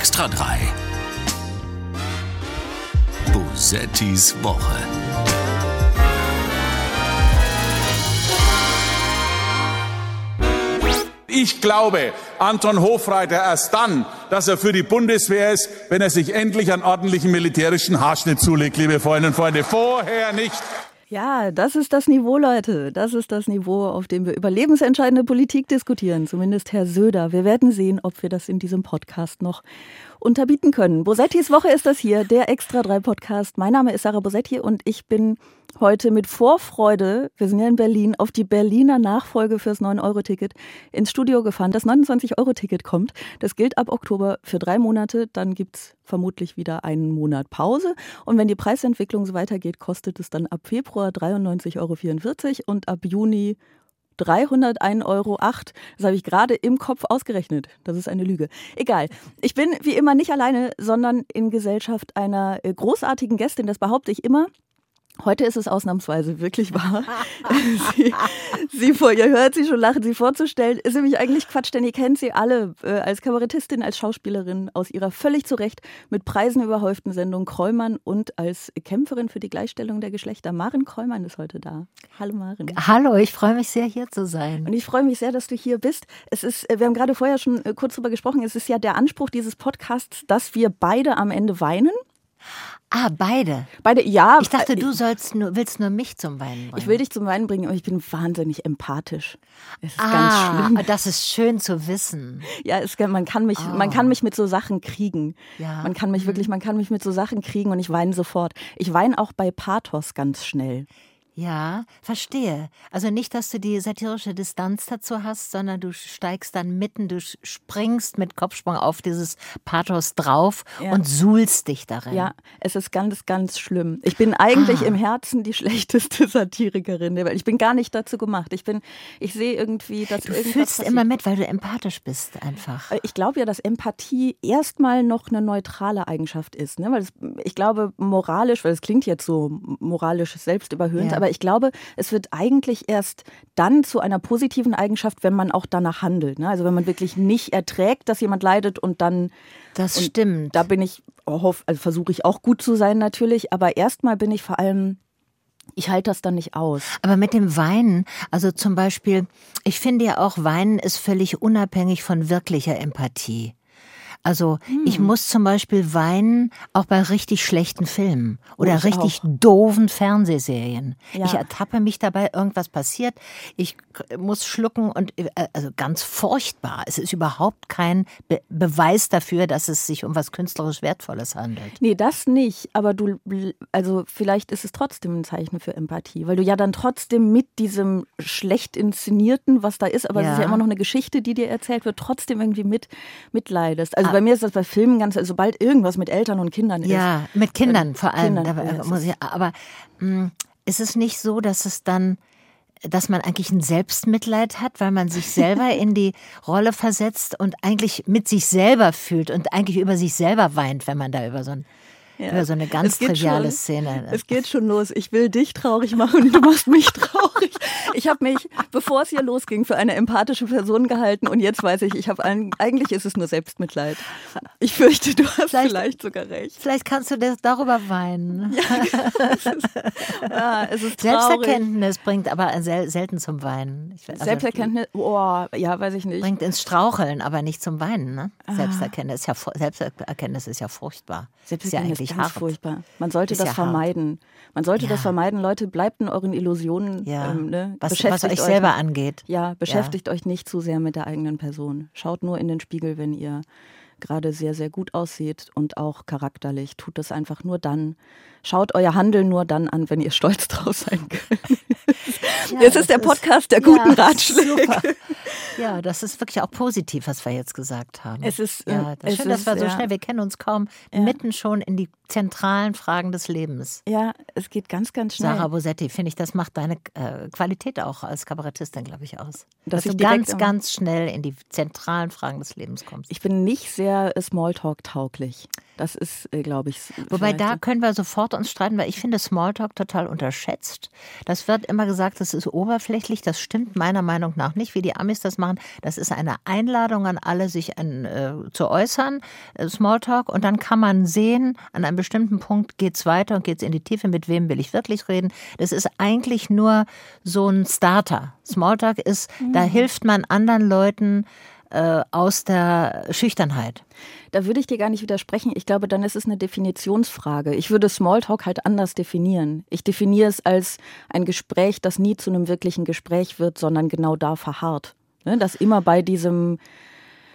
Extra 3. Bosettis Woche. Ich glaube Anton Hofreiter erst dann, dass er für die Bundeswehr ist, wenn er sich endlich einen ordentlichen militärischen Haarschnitt zulegt, liebe Freundinnen und Freunde. Vorher nicht. Ja, das ist das Niveau, Leute. Das ist das Niveau, auf dem wir über lebensentscheidende Politik diskutieren. Zumindest Herr Söder. Wir werden sehen, ob wir das in diesem Podcast noch unterbieten können. Bosettis Woche ist das hier, der Extra 3 Podcast. Mein Name ist Sarah Bosetti und ich bin heute mit Vorfreude, wir sind ja in Berlin, auf die Berliner Nachfolge fürs 9-Euro-Ticket ins Studio gefahren. Das 29-Euro-Ticket kommt. Das gilt ab Oktober für drei Monate. Dann gibt's vermutlich wieder einen Monat Pause. Und wenn die Preisentwicklung so weitergeht, kostet es dann ab Februar 93,44 Euro und ab Juni 301,08 Euro. Das habe ich gerade im Kopf ausgerechnet. Das ist eine Lüge. Egal. Ich bin wie immer nicht alleine, sondern in Gesellschaft einer äh, großartigen Gästin. Das behaupte ich immer. Heute ist es ausnahmsweise wirklich wahr. sie, sie vor, ihr hört sie schon lachen, sie vorzustellen, ist nämlich eigentlich Quatsch, denn ihr kennt sie alle äh, als Kabarettistin, als Schauspielerin aus ihrer völlig zu Recht mit Preisen überhäuften Sendung Kräumann und als Kämpferin für die Gleichstellung der Geschlechter. Maren Kräumann ist heute da. Hallo Maren. Hallo, ich freue mich sehr, hier zu sein. Und ich freue mich sehr, dass du hier bist. Es ist, äh, wir haben gerade vorher schon äh, kurz darüber gesprochen, es ist ja der Anspruch dieses Podcasts, dass wir beide am Ende weinen. Ah, beide. Beide, ja. Ich dachte, du sollst nur, willst nur mich zum Weinen bringen. Ich will dich zum Weinen bringen, aber ich bin wahnsinnig empathisch. Es ist ah, ganz schlimm. Das ist schön zu wissen. Ja, es, man kann mich, oh. man kann mich mit so Sachen kriegen. Ja. Man kann mich mhm. wirklich, man kann mich mit so Sachen kriegen und ich weine sofort. Ich weine auch bei Pathos ganz schnell. Ja, verstehe. Also nicht, dass du die satirische Distanz dazu hast, sondern du steigst dann mitten, du springst mit Kopfsprung auf dieses Pathos drauf ja. und suhlst dich darin. Ja, es ist ganz, ganz schlimm. Ich bin eigentlich ah. im Herzen die schlechteste Satirikerin der Welt. Ich bin gar nicht dazu gemacht. Ich bin, ich sehe irgendwie, dass du fühlst passiert. immer mit, weil du empathisch bist einfach. Äh, ich glaube ja, dass Empathie erstmal noch eine neutrale Eigenschaft ist. Ne? Weil es, ich glaube, moralisch, weil es klingt jetzt so moralisch selbstüberhöhend, ja. aber ich glaube, es wird eigentlich erst dann zu einer positiven Eigenschaft, wenn man auch danach handelt. Ne? Also wenn man wirklich nicht erträgt, dass jemand leidet und dann. Das und stimmt. Da bin ich, also versuche ich auch gut zu sein natürlich, aber erstmal bin ich vor allem ich halte das dann nicht aus. Aber mit dem Weinen, also zum Beispiel, ich finde ja auch, Weinen ist völlig unabhängig von wirklicher Empathie. Also hm. ich muss zum Beispiel weinen, auch bei richtig schlechten Filmen oder ich richtig auch. doofen Fernsehserien. Ja. Ich ertappe mich dabei, irgendwas passiert, ich muss schlucken und äh, also ganz furchtbar. Es ist überhaupt kein Be Beweis dafür, dass es sich um was künstlerisch Wertvolles handelt. Nee, das nicht. Aber du, also vielleicht ist es trotzdem ein Zeichen für Empathie, weil du ja dann trotzdem mit diesem schlecht inszenierten, was da ist, aber ja. es ist ja immer noch eine Geschichte, die dir erzählt wird, trotzdem irgendwie mit mitleidest. Also also bei mir ist das bei Filmen ganz, also sobald irgendwas mit Eltern und Kindern ist. Ja, mit Kindern äh, vor allem. Kindern, da, ja, muss ich, aber mh, mm, ist es nicht so, dass es dann dass man eigentlich ein Selbstmitleid hat, weil man sich selber in die Rolle versetzt und eigentlich mit sich selber fühlt und eigentlich über sich selber weint, wenn man da über so ein ja. Über so eine ganz triviale schon, Szene. Es geht schon los. Ich will dich traurig machen und du machst mich traurig. Ich habe mich, bevor es hier losging, für eine empathische Person gehalten und jetzt weiß ich, ich habe eigentlich ist es nur Selbstmitleid. Ich fürchte, du hast vielleicht, vielleicht sogar recht. Vielleicht kannst du das darüber weinen. Ja, es ist, ja, es ist Selbsterkenntnis bringt aber sel selten zum Weinen. Also Selbsterkenntnis, oh, ja, weiß ich nicht. Bringt ins Straucheln, aber nicht zum Weinen. Ne? Ah. Selbsterkenntnis, ist ja, Selbsterkenntnis ist ja furchtbar. Selbsterkenntnis ist ja ganz hart. furchtbar. Man sollte ist das ja vermeiden. Man sollte ja. das vermeiden. Leute, bleibt in euren Illusionen. Ja. Ähm, ne? was, was, euch selber angeht. Ja, beschäftigt euch nicht zu sehr mit der eigenen Person. Schaut nur in den Spiegel, wenn ihr gerade sehr, sehr gut aussieht und auch charakterlich. Tut das einfach nur dann. Schaut euer Handeln nur dann an, wenn ihr stolz drauf sein könnt. Ja, es ist der Podcast ist, der guten ja, Ratschläge. Super. Ja, das ist wirklich auch positiv, was wir jetzt gesagt haben. Es ist, ja, das es schön, dass wir so schnell, wir kennen uns kaum, mitten schon in die zentralen Fragen des Lebens. Ja, es geht ganz, ganz schnell. Sarah Bosetti, finde ich, das macht deine äh, Qualität auch als Kabarettistin, glaube ich, aus. Dass, dass du ganz, ganz schnell in die zentralen Fragen des Lebens kommst. Ich bin nicht sehr Smalltalk-tauglich. Das ist, äh, glaube ich. Wobei da können wir sofort uns streiten, weil ich finde Smalltalk total unterschätzt. Das wird immer gesagt, das ist oberflächlich. Das stimmt meiner Meinung nach nicht, wie die Amis das machen. Das ist eine Einladung an alle, sich an, äh, zu äußern, äh, Smalltalk. Und dann kann man sehen, an einem bestimmten Punkt geht's weiter und geht's in die Tiefe. Mit wem will ich wirklich reden? Das ist eigentlich nur so ein Starter. Smalltalk ist, mhm. da hilft man anderen Leuten äh, aus der Schüchternheit. Da würde ich dir gar nicht widersprechen. Ich glaube, dann ist es eine Definitionsfrage. Ich würde Smalltalk halt anders definieren. Ich definiere es als ein Gespräch, das nie zu einem wirklichen Gespräch wird, sondern genau da verharrt. Ne? Das immer bei diesem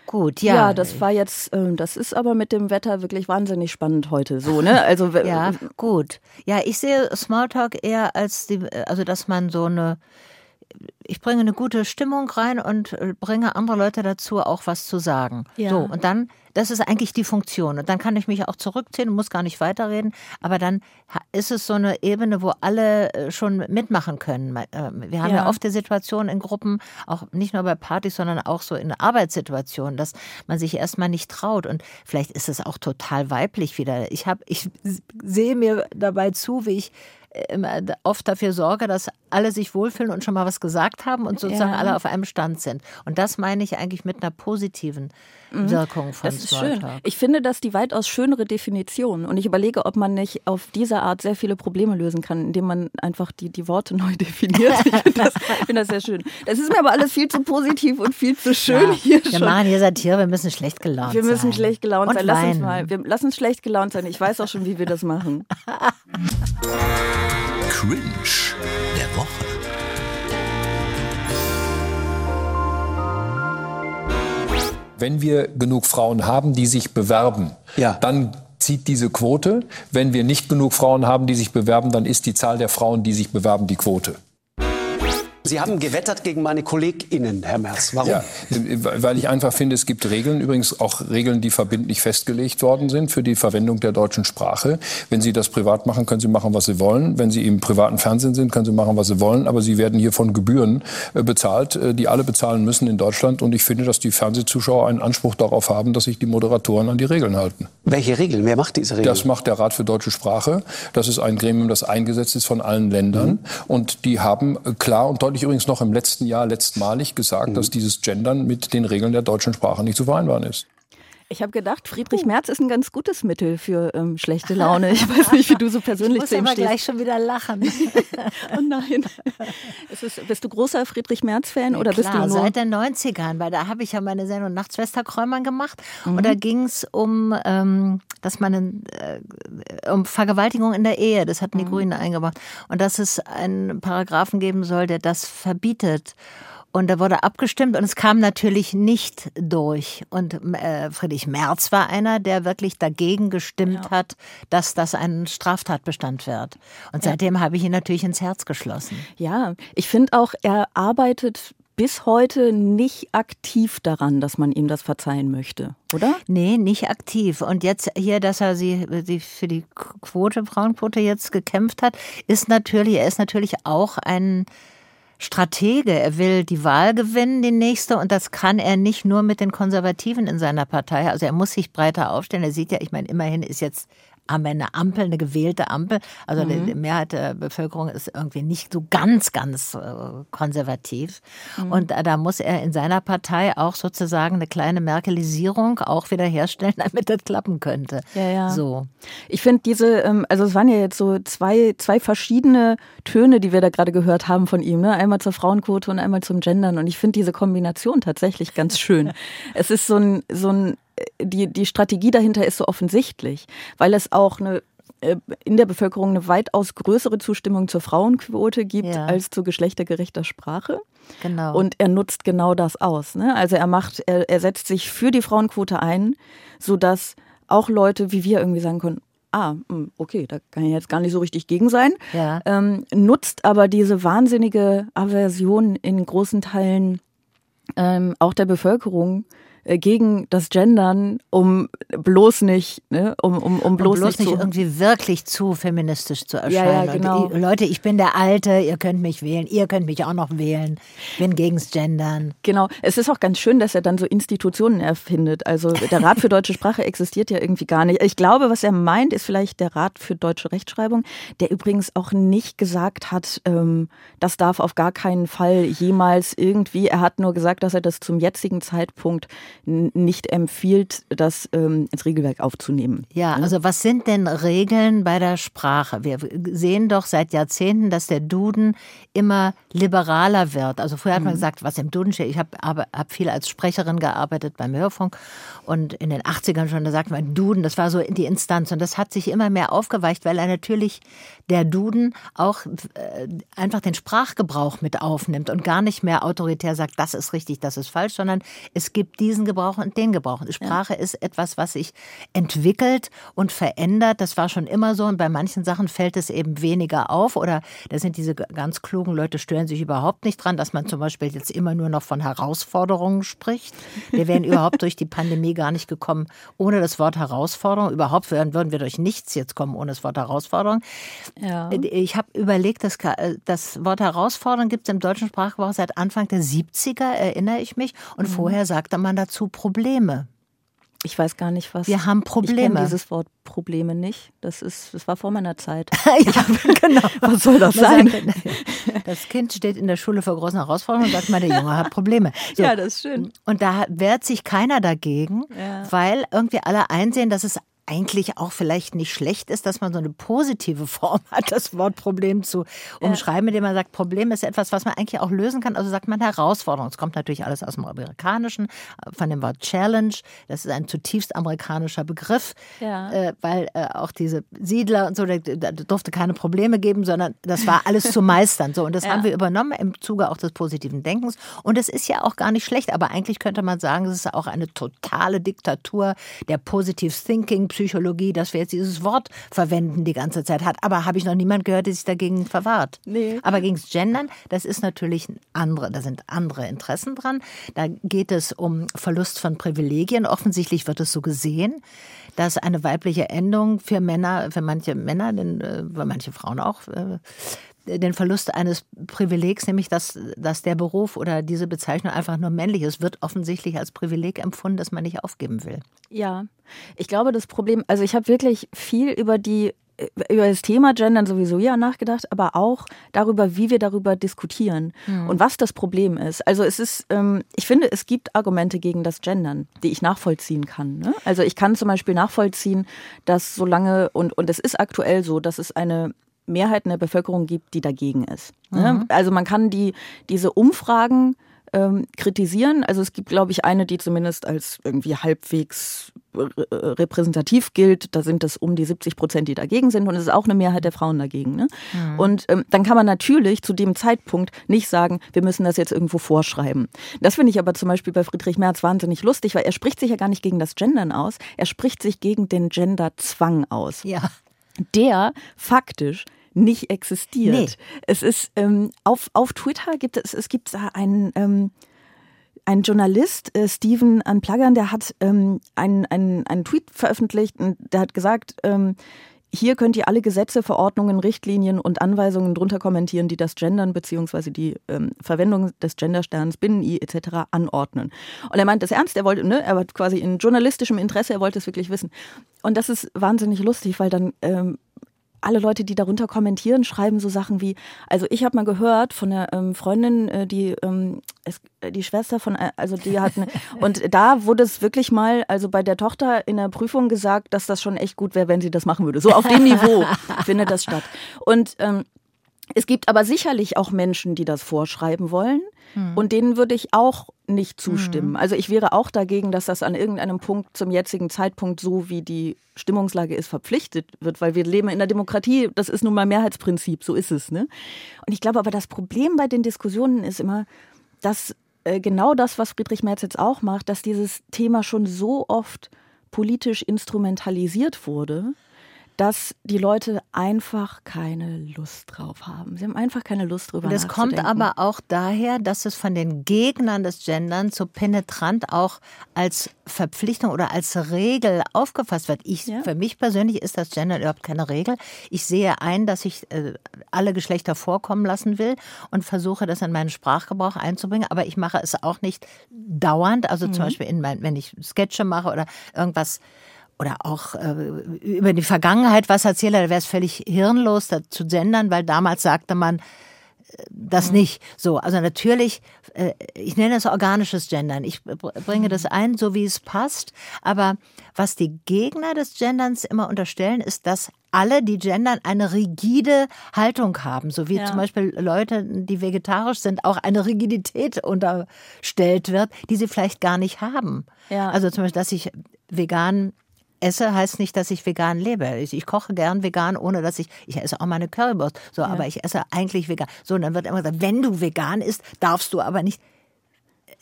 Gut, ja. Ja, das war jetzt, äh, das ist aber mit dem Wetter wirklich wahnsinnig spannend heute so, ne? Also ja, gut. Ja, ich sehe Smalltalk eher als die, also dass man so eine ich bringe eine gute Stimmung rein und äh, bringe andere Leute dazu, auch was zu sagen. Ja. So, und dann, das ist eigentlich die Funktion. Und dann kann ich mich auch zurückziehen muss gar nicht weiterreden. Aber dann ist es so eine Ebene, wo alle äh, schon mitmachen können. Äh, wir haben ja, ja oft die Situation in Gruppen, auch nicht nur bei Partys, sondern auch so in Arbeitssituationen, dass man sich erstmal nicht traut. Und vielleicht ist es auch total weiblich wieder. Ich habe, ich sehe mir dabei zu, wie ich oft dafür sorge, dass alle sich wohlfühlen und schon mal was gesagt haben und sozusagen ja. alle auf einem Stand sind. Und das meine ich eigentlich mit einer positiven. Wirkung von das ist Schön. Ich finde das die weitaus schönere Definition. Und ich überlege, ob man nicht auf diese Art sehr viele Probleme lösen kann, indem man einfach die, die Worte neu definiert. Ich finde das, find das sehr schön. Das ist mir aber alles viel zu positiv und viel zu schön ja, hier wir schon. Wir machen hier Satire, wir müssen schlecht gelaunt sein. Wir müssen sein. schlecht gelaunt und sein. Lass uns mal, wir, lass uns schlecht gelaunt sein. Ich weiß auch schon, wie wir das machen. Cringe der Woche. Wenn wir genug Frauen haben, die sich bewerben, ja. dann zieht diese Quote. Wenn wir nicht genug Frauen haben, die sich bewerben, dann ist die Zahl der Frauen, die sich bewerben, die Quote. Sie haben gewettert gegen meine KollegInnen, Herr Merz. Warum? Ja, weil ich einfach finde, es gibt Regeln, übrigens auch Regeln, die verbindlich festgelegt worden sind für die Verwendung der deutschen Sprache. Wenn Sie das privat machen, können Sie machen, was Sie wollen. Wenn Sie im privaten Fernsehen sind, können Sie machen, was Sie wollen. Aber Sie werden hier von Gebühren äh, bezahlt, äh, die alle bezahlen müssen in Deutschland. Und ich finde, dass die Fernsehzuschauer einen Anspruch darauf haben, dass sich die Moderatoren an die Regeln halten. Welche Regeln? Wer macht diese Regeln? Das macht der Rat für deutsche Sprache. Das ist ein Gremium, das eingesetzt ist von allen Ländern. Mhm. Und die haben äh, klar und deutlich ich übrigens noch im letzten Jahr letztmalig gesagt, mhm. dass dieses Gendern mit den Regeln der deutschen Sprache nicht zu vereinbaren ist. Ich habe gedacht, Friedrich Merz ist ein ganz gutes Mittel für ähm, schlechte Laune. Ich weiß nicht, wie du so persönlich ich muss aber gleich schon wieder lachen. oh nein. Ist, bist du großer Friedrich Merz-Fan ja, oder klar, bist du nur... seit den 90ern, weil da habe ich ja meine Sendung Nachtschwester Kräumann gemacht mhm. und da ging es um, ähm, dass man äh, um Vergewaltigung in der Ehe, das hatten die mhm. Grünen eingebracht und dass es einen Paragraphen geben soll, der das verbietet. Und da wurde abgestimmt und es kam natürlich nicht durch. Und äh, Friedrich Merz war einer, der wirklich dagegen gestimmt ja. hat, dass das ein Straftatbestand wird. Und seitdem ja. habe ich ihn natürlich ins Herz geschlossen. Ja, ich finde auch, er arbeitet bis heute nicht aktiv daran, dass man ihm das verzeihen möchte, oder? Nee, nicht aktiv. Und jetzt hier, dass er sie, sie für die Quote, Frauenquote jetzt gekämpft hat, ist natürlich, er ist natürlich auch ein Stratege. Er will die Wahl gewinnen, die nächste, und das kann er nicht nur mit den Konservativen in seiner Partei. Also er muss sich breiter aufstellen. Er sieht ja, ich meine, immerhin ist jetzt haben wir eine Ampel, eine gewählte Ampel. Also mhm. die Mehrheit der Bevölkerung ist irgendwie nicht so ganz, ganz äh, konservativ. Mhm. Und da muss er in seiner Partei auch sozusagen eine kleine Merkelisierung auch wieder herstellen, damit das klappen könnte. Ja, ja. So. Ich finde diese, ähm, also es waren ja jetzt so zwei, zwei verschiedene Töne, die wir da gerade gehört haben von ihm. Ne? Einmal zur Frauenquote und einmal zum Gendern. Und ich finde diese Kombination tatsächlich ganz schön. es ist so ein, so ein die, die Strategie dahinter ist so offensichtlich, weil es auch eine äh, in der Bevölkerung eine weitaus größere Zustimmung zur Frauenquote gibt ja. als zu geschlechtergerechter Sprache. Genau. Und er nutzt genau das aus. Ne? Also er macht, er, er setzt sich für die Frauenquote ein, sodass auch Leute wie wir irgendwie sagen können, ah, hm, okay, da kann ich jetzt gar nicht so richtig gegen sein. Ja. Ähm, nutzt aber diese wahnsinnige Aversion in großen Teilen ähm, auch der Bevölkerung gegen das Gendern, um bloß nicht, ne, um, um, um bloß, um bloß nicht, nicht irgendwie wirklich zu feministisch zu erscheinen. Ja, ja, genau. Und, Leute, ich bin der Alte, ihr könnt mich wählen, ihr könnt mich auch noch wählen. Bin gegens Gendern. Genau. Es ist auch ganz schön, dass er dann so Institutionen erfindet. Also der Rat für deutsche Sprache existiert ja irgendwie gar nicht. Ich glaube, was er meint, ist vielleicht der Rat für deutsche Rechtschreibung, der übrigens auch nicht gesagt hat, ähm, das darf auf gar keinen Fall jemals irgendwie. Er hat nur gesagt, dass er das zum jetzigen Zeitpunkt nicht empfiehlt, das ähm, ins Regelwerk aufzunehmen. Ja, also was sind denn Regeln bei der Sprache? Wir sehen doch seit Jahrzehnten, dass der Duden immer liberaler wird. Also früher hat man gesagt, was im Duden steht. Ich habe hab viel als Sprecherin gearbeitet beim Hörfunk und in den 80ern schon, da sagt man Duden, das war so die Instanz und das hat sich immer mehr aufgeweicht, weil er natürlich der Duden auch äh, einfach den Sprachgebrauch mit aufnimmt und gar nicht mehr autoritär sagt, das ist richtig, das ist falsch, sondern es gibt diesen Gebrauch und den Gebrauch. Sprache ja. ist etwas, was sich entwickelt und verändert. Das war schon immer so und bei manchen Sachen fällt es eben weniger auf oder da sind diese ganz klugen Leute stören sich überhaupt nicht dran, dass man zum Beispiel jetzt immer nur noch von Herausforderungen spricht. Wir wären überhaupt durch die Pandemie gar nicht gekommen ohne das Wort Herausforderung. Überhaupt würden wir durch nichts jetzt kommen ohne das Wort Herausforderung. Ja. Ich habe überlegt, dass das Wort Herausforderung gibt es im deutschen Sprachgebrauch seit Anfang der 70er, erinnere ich mich. Und mhm. vorher sagte man dazu Probleme. Ich weiß gar nicht, was. Wir haben Probleme. Ich kenne dieses Wort Probleme nicht. Das ist, das war vor meiner Zeit. ja, genau. Was soll das sein? Das Kind steht in der Schule vor großen Herausforderungen und sagt mal, der Junge hat Probleme. So. Ja, das ist schön. Und da wehrt sich keiner dagegen, ja. weil irgendwie alle einsehen, dass es eigentlich auch vielleicht nicht schlecht ist, dass man so eine positive Form hat, das Wort Problem zu umschreiben, indem man sagt, Problem ist etwas, was man eigentlich auch lösen kann. Also sagt man Herausforderung. Es kommt natürlich alles aus dem Amerikanischen, von dem Wort Challenge. Das ist ein zutiefst amerikanischer Begriff, ja. äh, weil äh, auch diese Siedler und so, da, da, durfte keine Probleme geben, sondern das war alles zu meistern. So, und das ja. haben wir übernommen im Zuge auch des positiven Denkens. Und es ist ja auch gar nicht schlecht, aber eigentlich könnte man sagen, es ist auch eine totale Diktatur der Positive Thinking, Psychologie, dass wir jetzt dieses Wort verwenden die ganze Zeit hat. Aber habe ich noch niemand gehört, der sich dagegen verwahrt. Nee. Aber gegen das Gendern, das ist natürlich andere, da sind andere Interessen dran. Da geht es um Verlust von Privilegien. Offensichtlich wird es so gesehen, dass eine weibliche Endung für Männer, für manche Männer, denn, äh, für manche Frauen auch, äh, den Verlust eines Privilegs, nämlich dass, dass der Beruf oder diese Bezeichnung einfach nur männlich ist, wird offensichtlich als Privileg empfunden, das man nicht aufgeben will. Ja, ich glaube, das Problem, also ich habe wirklich viel über die über das Thema Gendern sowieso ja nachgedacht, aber auch darüber, wie wir darüber diskutieren mhm. und was das Problem ist. Also es ist, ähm, ich finde, es gibt Argumente gegen das Gendern, die ich nachvollziehen kann. Ne? Also ich kann zum Beispiel nachvollziehen, dass solange, und, und es ist aktuell so, dass es eine Mehrheit in der Bevölkerung gibt, die dagegen ist. Ne? Mhm. Also man kann die, diese Umfragen ähm, kritisieren. Also es gibt, glaube ich, eine, die zumindest als irgendwie halbwegs repräsentativ gilt. Da sind es um die 70 Prozent, die dagegen sind. Und es ist auch eine Mehrheit der Frauen dagegen. Ne? Mhm. Und ähm, dann kann man natürlich zu dem Zeitpunkt nicht sagen, wir müssen das jetzt irgendwo vorschreiben. Das finde ich aber zum Beispiel bei Friedrich Merz wahnsinnig lustig, weil er spricht sich ja gar nicht gegen das Gendern aus. Er spricht sich gegen den Genderzwang aus. Ja. Der faktisch nicht existiert. Nee. Es ist ähm, auf, auf Twitter gibt es, es gibt einen, ähm, ein Journalist, äh, Steven Unplugern, der hat ähm, einen, einen, einen Tweet veröffentlicht und der hat gesagt, ähm, hier könnt ihr alle Gesetze, Verordnungen, Richtlinien und Anweisungen drunter kommentieren, die das Gendern bzw. die ähm, Verwendung des Gendersterns, Binnen-I etc. anordnen. Und er meint das ernst, er wollte, ne, er hat quasi in journalistischem Interesse, er wollte es wirklich wissen. Und das ist wahnsinnig lustig, weil dann ähm, alle Leute, die darunter kommentieren, schreiben so Sachen wie, also ich habe mal gehört von einer ähm, Freundin, äh, die ähm, es, äh, die Schwester von, äh, also die hat eine, und da wurde es wirklich mal, also bei der Tochter in der Prüfung gesagt, dass das schon echt gut wäre, wenn sie das machen würde. So auf dem Niveau findet das statt. Und ähm, es gibt aber sicherlich auch Menschen, die das vorschreiben wollen. Hm. Und denen würde ich auch nicht zustimmen. Hm. Also ich wäre auch dagegen, dass das an irgendeinem Punkt zum jetzigen Zeitpunkt so wie die Stimmungslage ist verpflichtet wird, weil wir leben in der Demokratie. Das ist nun mal Mehrheitsprinzip. So ist es. Ne? Und ich glaube aber, das Problem bei den Diskussionen ist immer, dass äh, genau das, was Friedrich Merz jetzt auch macht, dass dieses Thema schon so oft politisch instrumentalisiert wurde, dass die Leute einfach keine Lust drauf haben. Sie haben einfach keine Lust drüber Das kommt aber auch daher, dass es von den Gegnern des Gendern so penetrant auch als Verpflichtung oder als Regel aufgefasst wird. Ich, ja. Für mich persönlich ist das Gendern überhaupt keine Regel. Ich sehe ein, dass ich äh, alle Geschlechter vorkommen lassen will und versuche, das in meinen Sprachgebrauch einzubringen. Aber ich mache es auch nicht dauernd. Also mhm. zum Beispiel, in mein, wenn ich Sketche mache oder irgendwas oder auch äh, über die Vergangenheit was erzähle, da wäre es völlig hirnlos da zu gendern, weil damals sagte man äh, das mhm. nicht. So, also natürlich, äh, ich nenne es organisches Gendern. Ich bringe das ein, so wie es passt. Aber was die Gegner des Genderns immer unterstellen, ist, dass alle, die gendern, eine rigide Haltung haben, so wie ja. zum Beispiel Leute, die vegetarisch sind, auch eine Rigidität unterstellt wird, die sie vielleicht gar nicht haben. Ja. Also zum Beispiel, dass ich vegan esse, heißt nicht, dass ich vegan lebe. Ich, ich, koche gern vegan, ohne dass ich, ich esse auch meine Currywurst, so, ja. aber ich esse eigentlich vegan. So, und dann wird immer gesagt, wenn du vegan isst, darfst du aber nicht.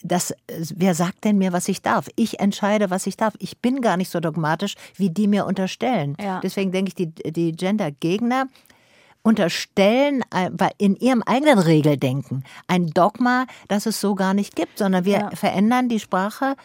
Das, wer sagt denn mir, was ich darf? Ich entscheide, was ich darf. Ich bin gar nicht so dogmatisch, wie die mir unterstellen. Ja. Deswegen denke ich, die, die Gender-Gegner unterstellen äh, in ihrem eigenen Regeldenken ein Dogma, das es so gar nicht gibt, sondern wir ja. verändern die Sprache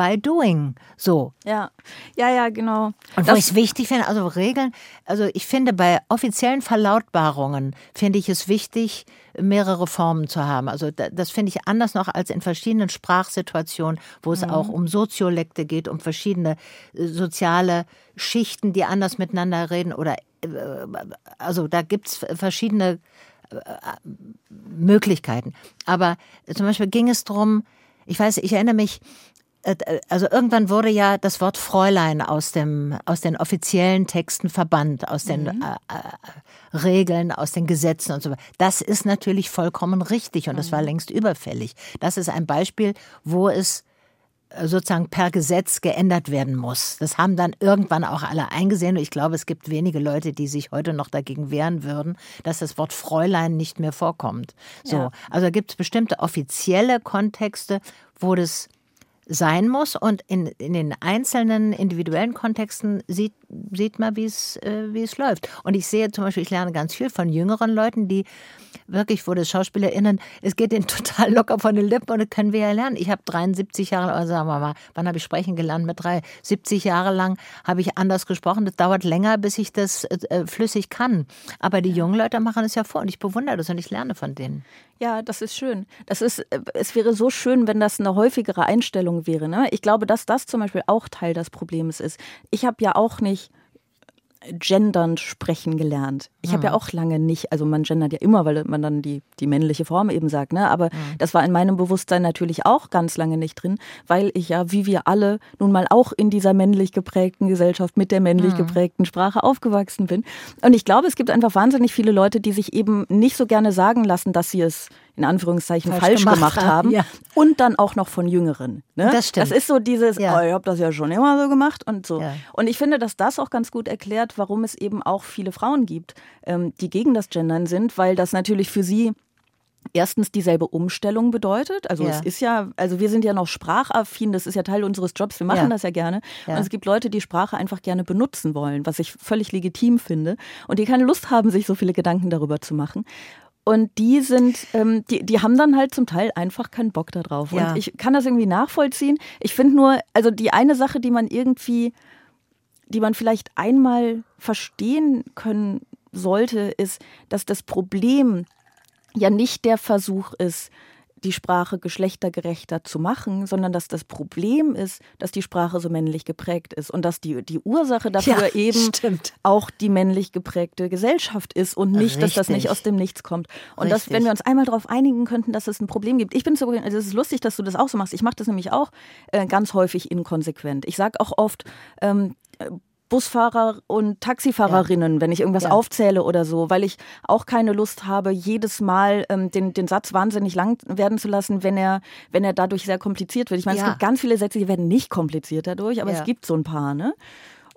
by doing. So. Ja, ja, ja, genau. Und wo ich es wichtig finde, also Regeln, also ich finde bei offiziellen Verlautbarungen finde ich es wichtig, mehrere Formen zu haben. Also das finde ich anders noch als in verschiedenen Sprachsituationen, wo es mhm. auch um Soziolekte geht, um verschiedene äh, soziale Schichten, die anders miteinander reden oder äh, also da gibt es verschiedene äh, Möglichkeiten. Aber zum Beispiel ging es darum, ich weiß, ich erinnere mich, also irgendwann wurde ja das Wort Fräulein aus dem aus den offiziellen Texten verbannt, aus den mhm. äh, äh, Regeln, aus den Gesetzen und so weiter. Das ist natürlich vollkommen richtig und das war mhm. längst überfällig. Das ist ein Beispiel, wo es äh, sozusagen per Gesetz geändert werden muss. Das haben dann irgendwann auch alle eingesehen und ich glaube, es gibt wenige Leute, die sich heute noch dagegen wehren würden, dass das Wort Fräulein nicht mehr vorkommt. So, ja. also gibt es bestimmte offizielle Kontexte, wo das sein muss. Und in, in den einzelnen individuellen Kontexten sieht, sieht man, wie es, äh, wie es läuft. Und ich sehe zum Beispiel, ich lerne ganz viel von jüngeren Leuten, die wirklich, wo das SchauspielerInnen, es geht denen total locker von den Lippen und das können wir ja lernen. Ich habe 73 Jahre, also sagen wir mal, wann habe ich sprechen gelernt? Mit drei, 70 Jahre lang habe ich anders gesprochen. Das dauert länger, bis ich das äh, flüssig kann. Aber die jungen Leute machen es ja vor und ich bewundere das und ich lerne von denen. Ja, das ist schön. Das ist, äh, es wäre so schön, wenn das eine häufigere Einstellung wäre. Ne? Ich glaube, dass das zum Beispiel auch Teil des Problems ist. Ich habe ja auch nicht gendern sprechen gelernt. Ich habe ja auch lange nicht, also man gendert ja immer, weil man dann die, die männliche Form eben sagt, ne? Aber mhm. das war in meinem Bewusstsein natürlich auch ganz lange nicht drin, weil ich ja, wie wir alle, nun mal auch in dieser männlich geprägten Gesellschaft mit der männlich mhm. geprägten Sprache aufgewachsen bin. Und ich glaube, es gibt einfach wahnsinnig viele Leute, die sich eben nicht so gerne sagen lassen, dass sie es in Anführungszeichen falsch, falsch gemacht, gemacht, haben ja. und dann auch noch von Jüngeren. Ne? Das stimmt. Das ist so dieses, ja. oh, ich habe das ja schon immer so gemacht und so. Ja. Und ich finde, dass das auch ganz gut erklärt, warum es eben auch viele Frauen gibt, ähm, die gegen das Gendern sind, weil das natürlich für sie erstens dieselbe Umstellung bedeutet. Also ja. es ist ja, also wir sind ja noch sprachaffin, das ist ja Teil unseres Jobs, wir machen ja. das ja gerne. Ja. Und es gibt Leute, die Sprache einfach gerne benutzen wollen, was ich völlig legitim finde und die keine Lust haben, sich so viele Gedanken darüber zu machen. Und die sind, ähm, die, die haben dann halt zum Teil einfach keinen Bock darauf. Ja. Und ich kann das irgendwie nachvollziehen. Ich finde nur, also die eine Sache, die man irgendwie, die man vielleicht einmal verstehen können sollte, ist, dass das Problem ja nicht der Versuch ist, die Sprache geschlechtergerechter zu machen, sondern dass das Problem ist, dass die Sprache so männlich geprägt ist und dass die, die Ursache dafür ja, eben stimmt. auch die männlich geprägte Gesellschaft ist und nicht, Richtig. dass das nicht aus dem Nichts kommt. Und Richtig. dass, wenn wir uns einmal darauf einigen könnten, dass es ein Problem gibt. Ich bin so, also es ist lustig, dass du das auch so machst. Ich mache das nämlich auch äh, ganz häufig inkonsequent. Ich sage auch oft, ähm, Busfahrer und Taxifahrerinnen, ja. wenn ich irgendwas ja. aufzähle oder so, weil ich auch keine Lust habe, jedes Mal ähm, den, den Satz wahnsinnig lang werden zu lassen, wenn er, wenn er dadurch sehr kompliziert wird. Ich meine, ja. es gibt ganz viele Sätze, die werden nicht kompliziert dadurch, aber es gibt so ein paar, ne?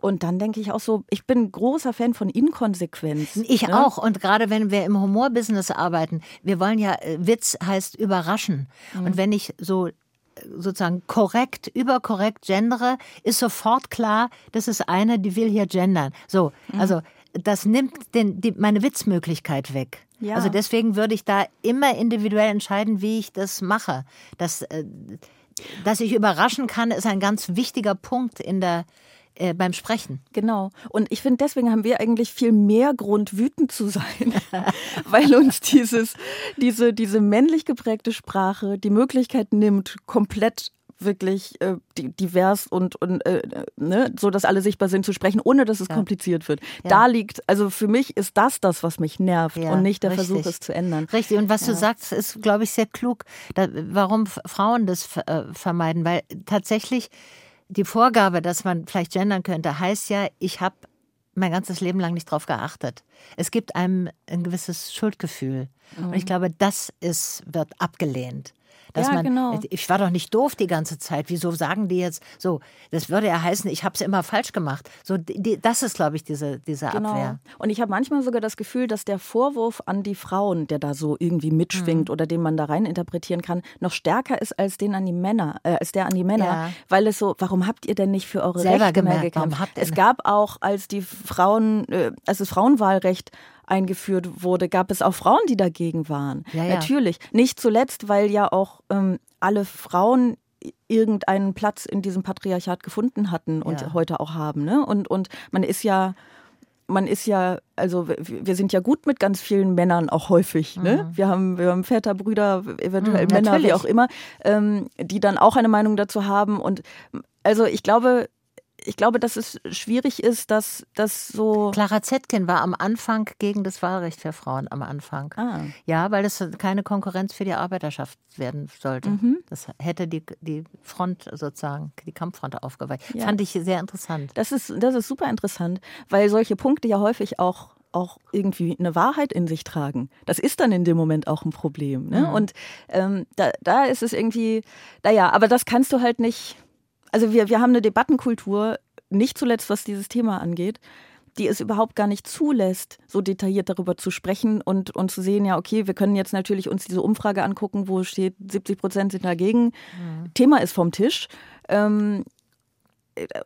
Und dann denke ich auch so, ich bin großer Fan von Inkonsequenz. Ich ne? auch. Und gerade wenn wir im Humorbusiness arbeiten, wir wollen ja, äh, Witz heißt überraschen. Mhm. Und wenn ich so sozusagen korrekt, überkorrekt gendere, ist sofort klar, das ist eine, die will hier gendern. So, mhm. also das nimmt den, die, meine Witzmöglichkeit weg. Ja. Also deswegen würde ich da immer individuell entscheiden, wie ich das mache. Das, äh, dass ich überraschen kann, ist ein ganz wichtiger Punkt in der äh, beim Sprechen. Genau. Und ich finde, deswegen haben wir eigentlich viel mehr Grund, wütend zu sein, weil uns dieses, diese, diese männlich geprägte Sprache die Möglichkeit nimmt, komplett wirklich äh, divers und, und äh, ne, so, dass alle sichtbar sind, zu sprechen, ohne dass es ja. kompliziert wird. Ja. Da liegt, also für mich ist das das, was mich nervt ja, und nicht der richtig. Versuch, es zu ändern. Richtig. Und was du sagst, ist, glaube ich, sehr klug. Da, warum Frauen das äh, vermeiden? Weil tatsächlich die Vorgabe, dass man vielleicht gendern könnte, heißt ja, ich habe mein ganzes Leben lang nicht drauf geachtet. Es gibt einem ein gewisses Schuldgefühl. Mhm. Und ich mhm. glaube, das ist, wird abgelehnt. Dass ja, man, genau. Ich war doch nicht doof die ganze Zeit. Wieso sagen die jetzt so? Das würde ja heißen, ich habe es immer falsch gemacht. So, die, das ist, glaube ich, diese, diese genau. Abwehr. Und ich habe manchmal sogar das Gefühl, dass der Vorwurf an die Frauen, der da so irgendwie mitschwingt mhm. oder den man da rein interpretieren kann, noch stärker ist als den an die Männer, äh, als der an die Männer, ja. weil es so, warum habt ihr denn nicht für eure Selber Rechte gemerkt, mehr gekämpft? Es gab auch, als die Frauen, äh, als das Frauenwahlrecht eingeführt wurde, gab es auch Frauen, die dagegen waren. Ja, ja. Natürlich. Nicht zuletzt, weil ja auch ähm, alle Frauen irgendeinen Platz in diesem Patriarchat gefunden hatten und ja. heute auch haben. Ne? Und, und man ist ja man ist ja, also wir sind ja gut mit ganz vielen Männern auch häufig. Ne? Mhm. Wir, haben, wir haben Väter, Brüder, eventuell mhm, Männer, natürlich. wie auch immer, ähm, die dann auch eine Meinung dazu haben. Und also ich glaube, ich glaube, dass es schwierig ist, dass das so. Clara Zetkin war am Anfang gegen das Wahlrecht für Frauen am Anfang. Ah. Ja, weil das keine Konkurrenz für die Arbeiterschaft werden sollte. Mhm. Das hätte die, die Front sozusagen, die Kampffront aufgeweicht. Ja. Fand ich sehr interessant. Das ist, das ist super interessant, weil solche Punkte ja häufig auch auch irgendwie eine Wahrheit in sich tragen. Das ist dann in dem Moment auch ein Problem. Ne? Mhm. Und ähm, da, da ist es irgendwie, naja, aber das kannst du halt nicht, also wir, wir haben eine Debattenkultur, nicht zuletzt was dieses Thema angeht, die es überhaupt gar nicht zulässt, so detailliert darüber zu sprechen und, und zu sehen, ja, okay, wir können jetzt natürlich uns diese Umfrage angucken, wo steht, 70 Prozent sind dagegen. Mhm. Thema ist vom Tisch. Ähm,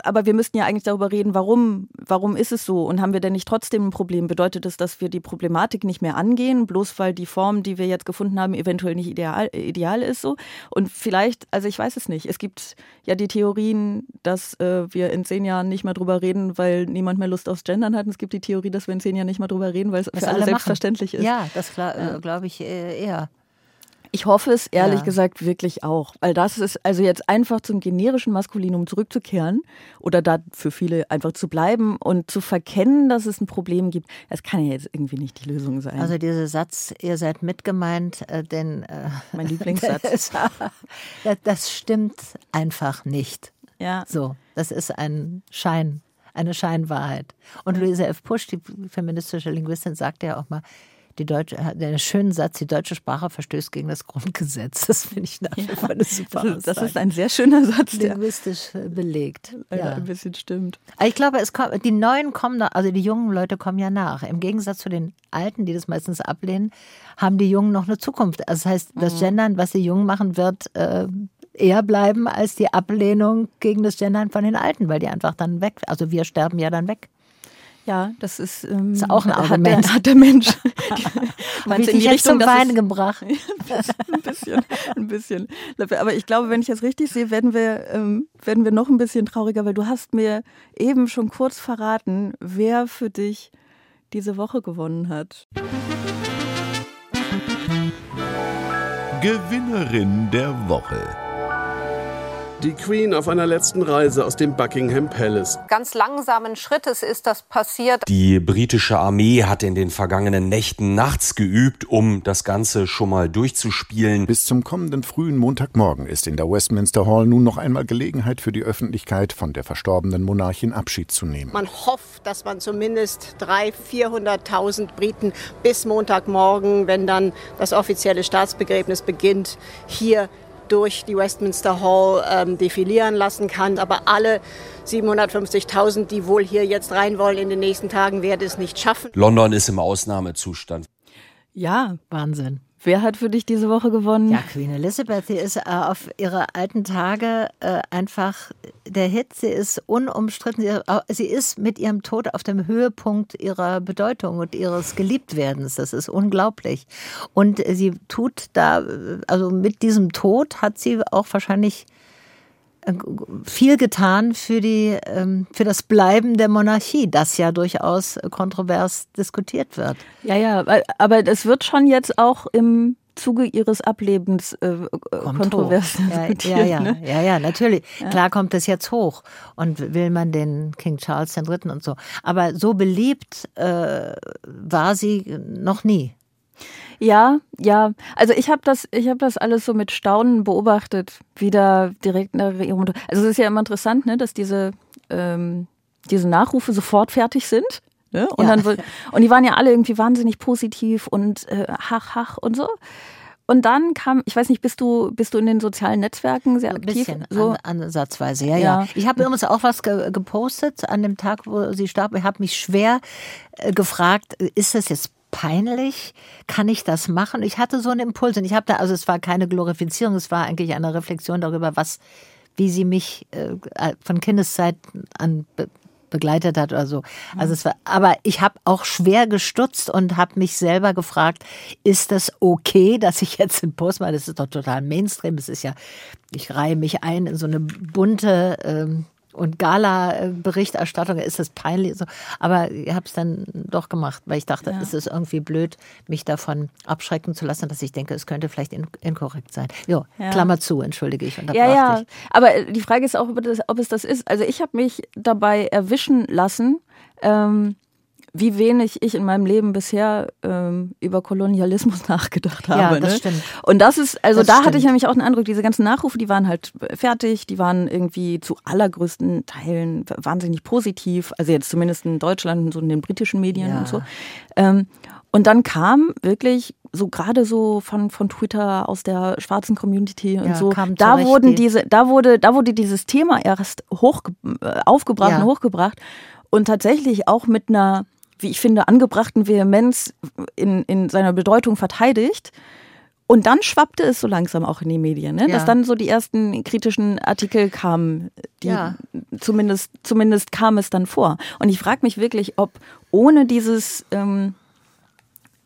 aber wir müssten ja eigentlich darüber reden, warum, warum ist es so und haben wir denn nicht trotzdem ein Problem? Bedeutet es, dass wir die Problematik nicht mehr angehen, bloß weil die Form, die wir jetzt gefunden haben, eventuell nicht ideal, ideal ist so? Und vielleicht, also ich weiß es nicht. Es gibt ja die Theorien, dass äh, wir in zehn Jahren nicht mehr drüber reden, weil niemand mehr Lust aufs Gendern hat. Und es gibt die Theorie, dass wir in zehn Jahren nicht mehr drüber reden, weil es für alle selbstverständlich machen. ist. Ja, das äh, glaube ich äh, eher. Ich hoffe es ehrlich ja. gesagt wirklich auch, weil das ist also jetzt einfach zum generischen Maskulinum zurückzukehren oder da für viele einfach zu bleiben und zu verkennen, dass es ein Problem gibt. Das kann ja jetzt irgendwie nicht die Lösung sein. Also dieser Satz, ihr seid mitgemeint, äh, denn äh, mein Lieblingssatz. das, das stimmt einfach nicht. Ja. So, das ist ein Schein, eine Scheinwahrheit. Und Luisa F. Pusch, die feministische Linguistin, sagt ja auch mal, die deutsche, hat einen schönen Satz, die deutsche Sprache verstößt gegen das Grundgesetz. Das finde ich nach wie vor eine super das, das ist ein sehr schöner Satz, der linguistisch belegt. Ja. ein bisschen stimmt. ich glaube, es kommt, die Neuen kommen, also die jungen Leute kommen ja nach. Im Gegensatz zu den Alten, die das meistens ablehnen, haben die Jungen noch eine Zukunft. Also das heißt, das mhm. Gendern, was die Jungen machen, wird äh, eher bleiben als die Ablehnung gegen das Gendern von den Alten, weil die einfach dann weg, also wir sterben ja dann weg. Ja, das ist, ähm, ist auch ein Argument. Hat der, hat der Mensch. Habe ich dich jetzt zum Weinen gebracht? ein bisschen, ein bisschen. Aber ich glaube, wenn ich das richtig sehe, werden wir, ähm, werden wir noch ein bisschen trauriger, weil du hast mir eben schon kurz verraten, wer für dich diese Woche gewonnen hat. Gewinnerin der Woche. Die Queen auf einer letzten Reise aus dem Buckingham Palace. Ganz langsamen Schrittes ist das passiert. Die britische Armee hat in den vergangenen Nächten nachts geübt, um das Ganze schon mal durchzuspielen. Bis zum kommenden frühen Montagmorgen ist in der Westminster Hall nun noch einmal Gelegenheit für die Öffentlichkeit, von der verstorbenen Monarchin Abschied zu nehmen. Man hofft, dass man zumindest 300.000, 400.000 Briten bis Montagmorgen, wenn dann das offizielle Staatsbegräbnis beginnt, hier durch die Westminster Hall ähm, defilieren lassen kann. Aber alle 750.000, die wohl hier jetzt rein wollen in den nächsten Tagen, werden es nicht schaffen. London ist im Ausnahmezustand. Ja, Wahnsinn. Wer hat für dich diese Woche gewonnen? Ja, Queen Elizabeth, sie ist äh, auf ihre alten Tage äh, einfach der Hit. Sie ist unumstritten. Sie, sie, ist mit ihrem Tod auf dem Höhepunkt ihrer Bedeutung und ihres Geliebtwerdens. Das ist unglaublich. Und sie tut da, also mit diesem Tod hat sie auch wahrscheinlich viel getan für, die, ähm, für das Bleiben der Monarchie, das ja durchaus kontrovers diskutiert wird. Ja, ja, aber das wird schon jetzt auch im Zuge ihres Ablebens äh, kontrovers diskutiert. Ja, ja, ne? ja, ja, natürlich. Ja. Klar kommt es jetzt hoch und will man den King Charles III. und so. Aber so beliebt äh, war sie noch nie. Ja, ja. Also ich habe das, ich habe das alles so mit Staunen beobachtet, wie da direkt in der Regierung. Also es ist ja immer interessant, ne, dass diese ähm, diese Nachrufe sofort fertig sind. Ne? Und, ja. dann, und die waren ja alle irgendwie wahnsinnig positiv und äh, hach, hach und so. Und dann kam, ich weiß nicht, bist du, bist du in den sozialen Netzwerken sehr aktiv? Ein bisschen, so? an, ansatzweise, ja, ja. ja. Ich habe übrigens auch was ge gepostet an dem Tag, wo sie starb. Ich habe mich schwer äh, gefragt, ist das jetzt peinlich? Kann ich das machen? Ich hatte so einen Impuls und ich habe da, also es war keine Glorifizierung, es war eigentlich eine Reflexion darüber, was, wie sie mich äh, von Kindeszeit an be begleitet hat oder so. Also es war, aber ich habe auch schwer gestutzt und habe mich selber gefragt, ist das okay, dass ich jetzt einen Post mache? Das ist doch total Mainstream. Es ist ja, ich reihe mich ein in so eine bunte ähm, und Gala-Berichterstattung ist es peinlich. So. Aber ich habe es dann doch gemacht, weil ich dachte, ja. es ist irgendwie blöd, mich davon abschrecken zu lassen, dass ich denke, es könnte vielleicht in inkorrekt sein. Jo, ja. Klammer zu, entschuldige ich. Ja, ja. Ich. Aber die Frage ist auch, ob, das, ob es das ist. Also ich habe mich dabei erwischen lassen. Ähm, wie wenig ich in meinem Leben bisher ähm, über Kolonialismus nachgedacht habe. Ja, das ne? stimmt. Und das ist, also das da stimmt. hatte ich nämlich auch den Eindruck, diese ganzen Nachrufe, die waren halt fertig, die waren irgendwie zu allergrößten Teilen wahnsinnig positiv, also jetzt zumindest in Deutschland und so in den britischen Medien ja. und so. Ähm, und dann kam wirklich so gerade so von, von Twitter aus der schwarzen Community und ja, so, da wurden diese, da wurde, da wurde dieses Thema erst hoch, äh, aufgebracht ja. und hochgebracht und tatsächlich auch mit einer wie ich finde, angebrachten Vehemenz in, in seiner Bedeutung verteidigt. Und dann schwappte es so langsam auch in die Medien, ne? Ja. dass dann so die ersten kritischen Artikel kamen, die ja. zumindest, zumindest kam es dann vor. Und ich frage mich wirklich, ob ohne dieses, ähm,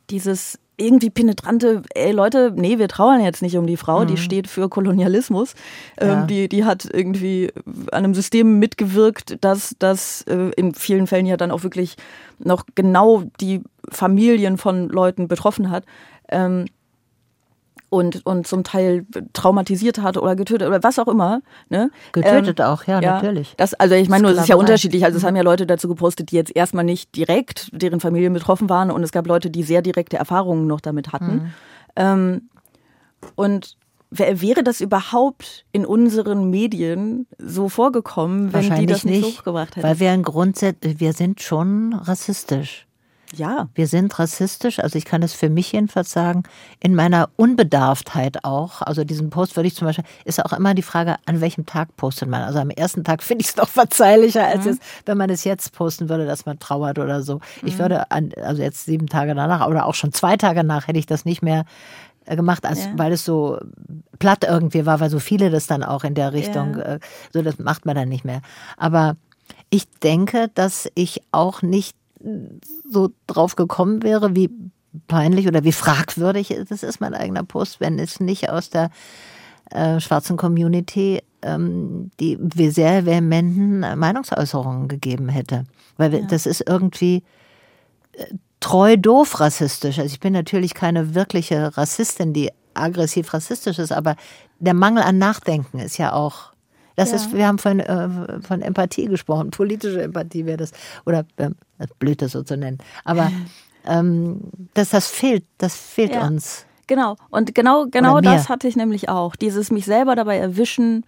dieses irgendwie penetrante, ey Leute, nee, wir trauern jetzt nicht um die Frau, mhm. die steht für Kolonialismus. Ähm, ja. die, die hat irgendwie an einem System mitgewirkt, das, das äh, in vielen Fällen ja dann auch wirklich noch genau die Familien von Leuten betroffen hat. Ähm, und, und zum Teil traumatisiert hat oder getötet oder was auch immer. Ne? Getötet ähm, auch, ja, ja, natürlich. Das, also ich meine, nur, es ist ja unterschiedlich. Also es haben ja Leute dazu gepostet, die jetzt erstmal nicht direkt deren Familien betroffen waren und es gab Leute, die sehr direkte Erfahrungen noch damit hatten. Mhm. Ähm, und wäre das überhaupt in unseren Medien so vorgekommen, wenn die das nicht, nicht hochgebracht hätten? Weil wir ein Grundsatz, wir sind schon rassistisch. Ja. Wir sind rassistisch, also ich kann es für mich jedenfalls sagen, in meiner Unbedarftheit auch. Also diesen Post würde ich zum Beispiel, ist auch immer die Frage, an welchem Tag postet man. Also am ersten Tag finde ich es noch verzeihlicher, als mhm. es, wenn man es jetzt posten würde, dass man trauert oder so. Mhm. Ich würde, an, also jetzt sieben Tage danach oder auch schon zwei Tage nach hätte ich das nicht mehr äh, gemacht, als, ja. weil es so platt irgendwie war, weil so viele das dann auch in der Richtung, ja. äh, so das macht man dann nicht mehr. Aber ich denke, dass ich auch nicht so drauf gekommen wäre, wie peinlich oder wie fragwürdig das ist, mein eigener Post, wenn es nicht aus der äh, schwarzen Community ähm, die sehr vehementen Meinungsäußerungen gegeben hätte. Weil ja. das ist irgendwie äh, treu doof rassistisch. Also ich bin natürlich keine wirkliche Rassistin, die aggressiv rassistisch ist, aber der Mangel an Nachdenken ist ja auch das ja. ist, wir haben von, äh, von Empathie gesprochen, politische Empathie wäre das, oder äh, blöd das so zu nennen. Aber ähm, das, das fehlt, das fehlt ja. uns. Genau. Und genau, genau das hatte ich nämlich auch. Dieses mich selber dabei erwischen,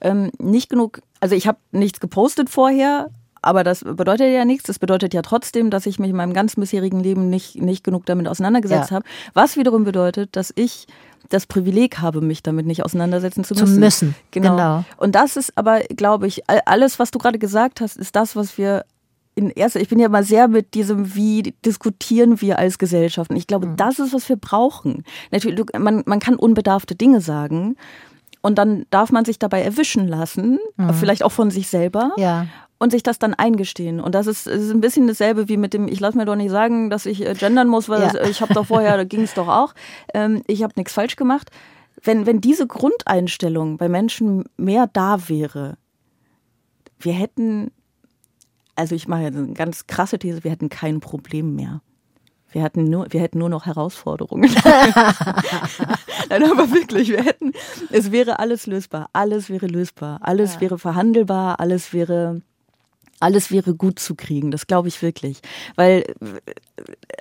ähm, nicht genug, also ich habe nichts gepostet vorher, aber das bedeutet ja nichts. Das bedeutet ja trotzdem, dass ich mich in meinem ganzen bisherigen Leben nicht, nicht genug damit auseinandergesetzt ja. habe. Was wiederum bedeutet, dass ich das Privileg habe, mich damit nicht auseinandersetzen zu müssen. Zu müssen. Genau. genau. Und das ist aber, glaube ich, alles, was du gerade gesagt hast, ist das, was wir in erster, ich bin ja mal sehr mit diesem, wie diskutieren wir als Gesellschaft. Und ich glaube, mhm. das ist, was wir brauchen. Natürlich, man, man kann unbedarfte Dinge sagen. Und dann darf man sich dabei erwischen lassen, mhm. vielleicht auch von sich selber. Ja und sich das dann eingestehen. Und das ist, ist ein bisschen dasselbe wie mit dem, ich lass mir doch nicht sagen, dass ich äh, gendern muss, weil ja. das, ich habe doch vorher, da ging es doch auch. Ähm, ich habe nichts falsch gemacht. Wenn, wenn diese Grundeinstellung bei Menschen mehr da wäre, wir hätten, also ich mache jetzt eine ganz krasse These, wir hätten kein Problem mehr. Wir hatten nur, wir hätten nur noch Herausforderungen. Nein, aber wirklich, wir hätten, es wäre alles lösbar, alles wäre lösbar, alles ja. wäre verhandelbar, alles wäre alles wäre gut zu kriegen. Das glaube ich wirklich. Weil,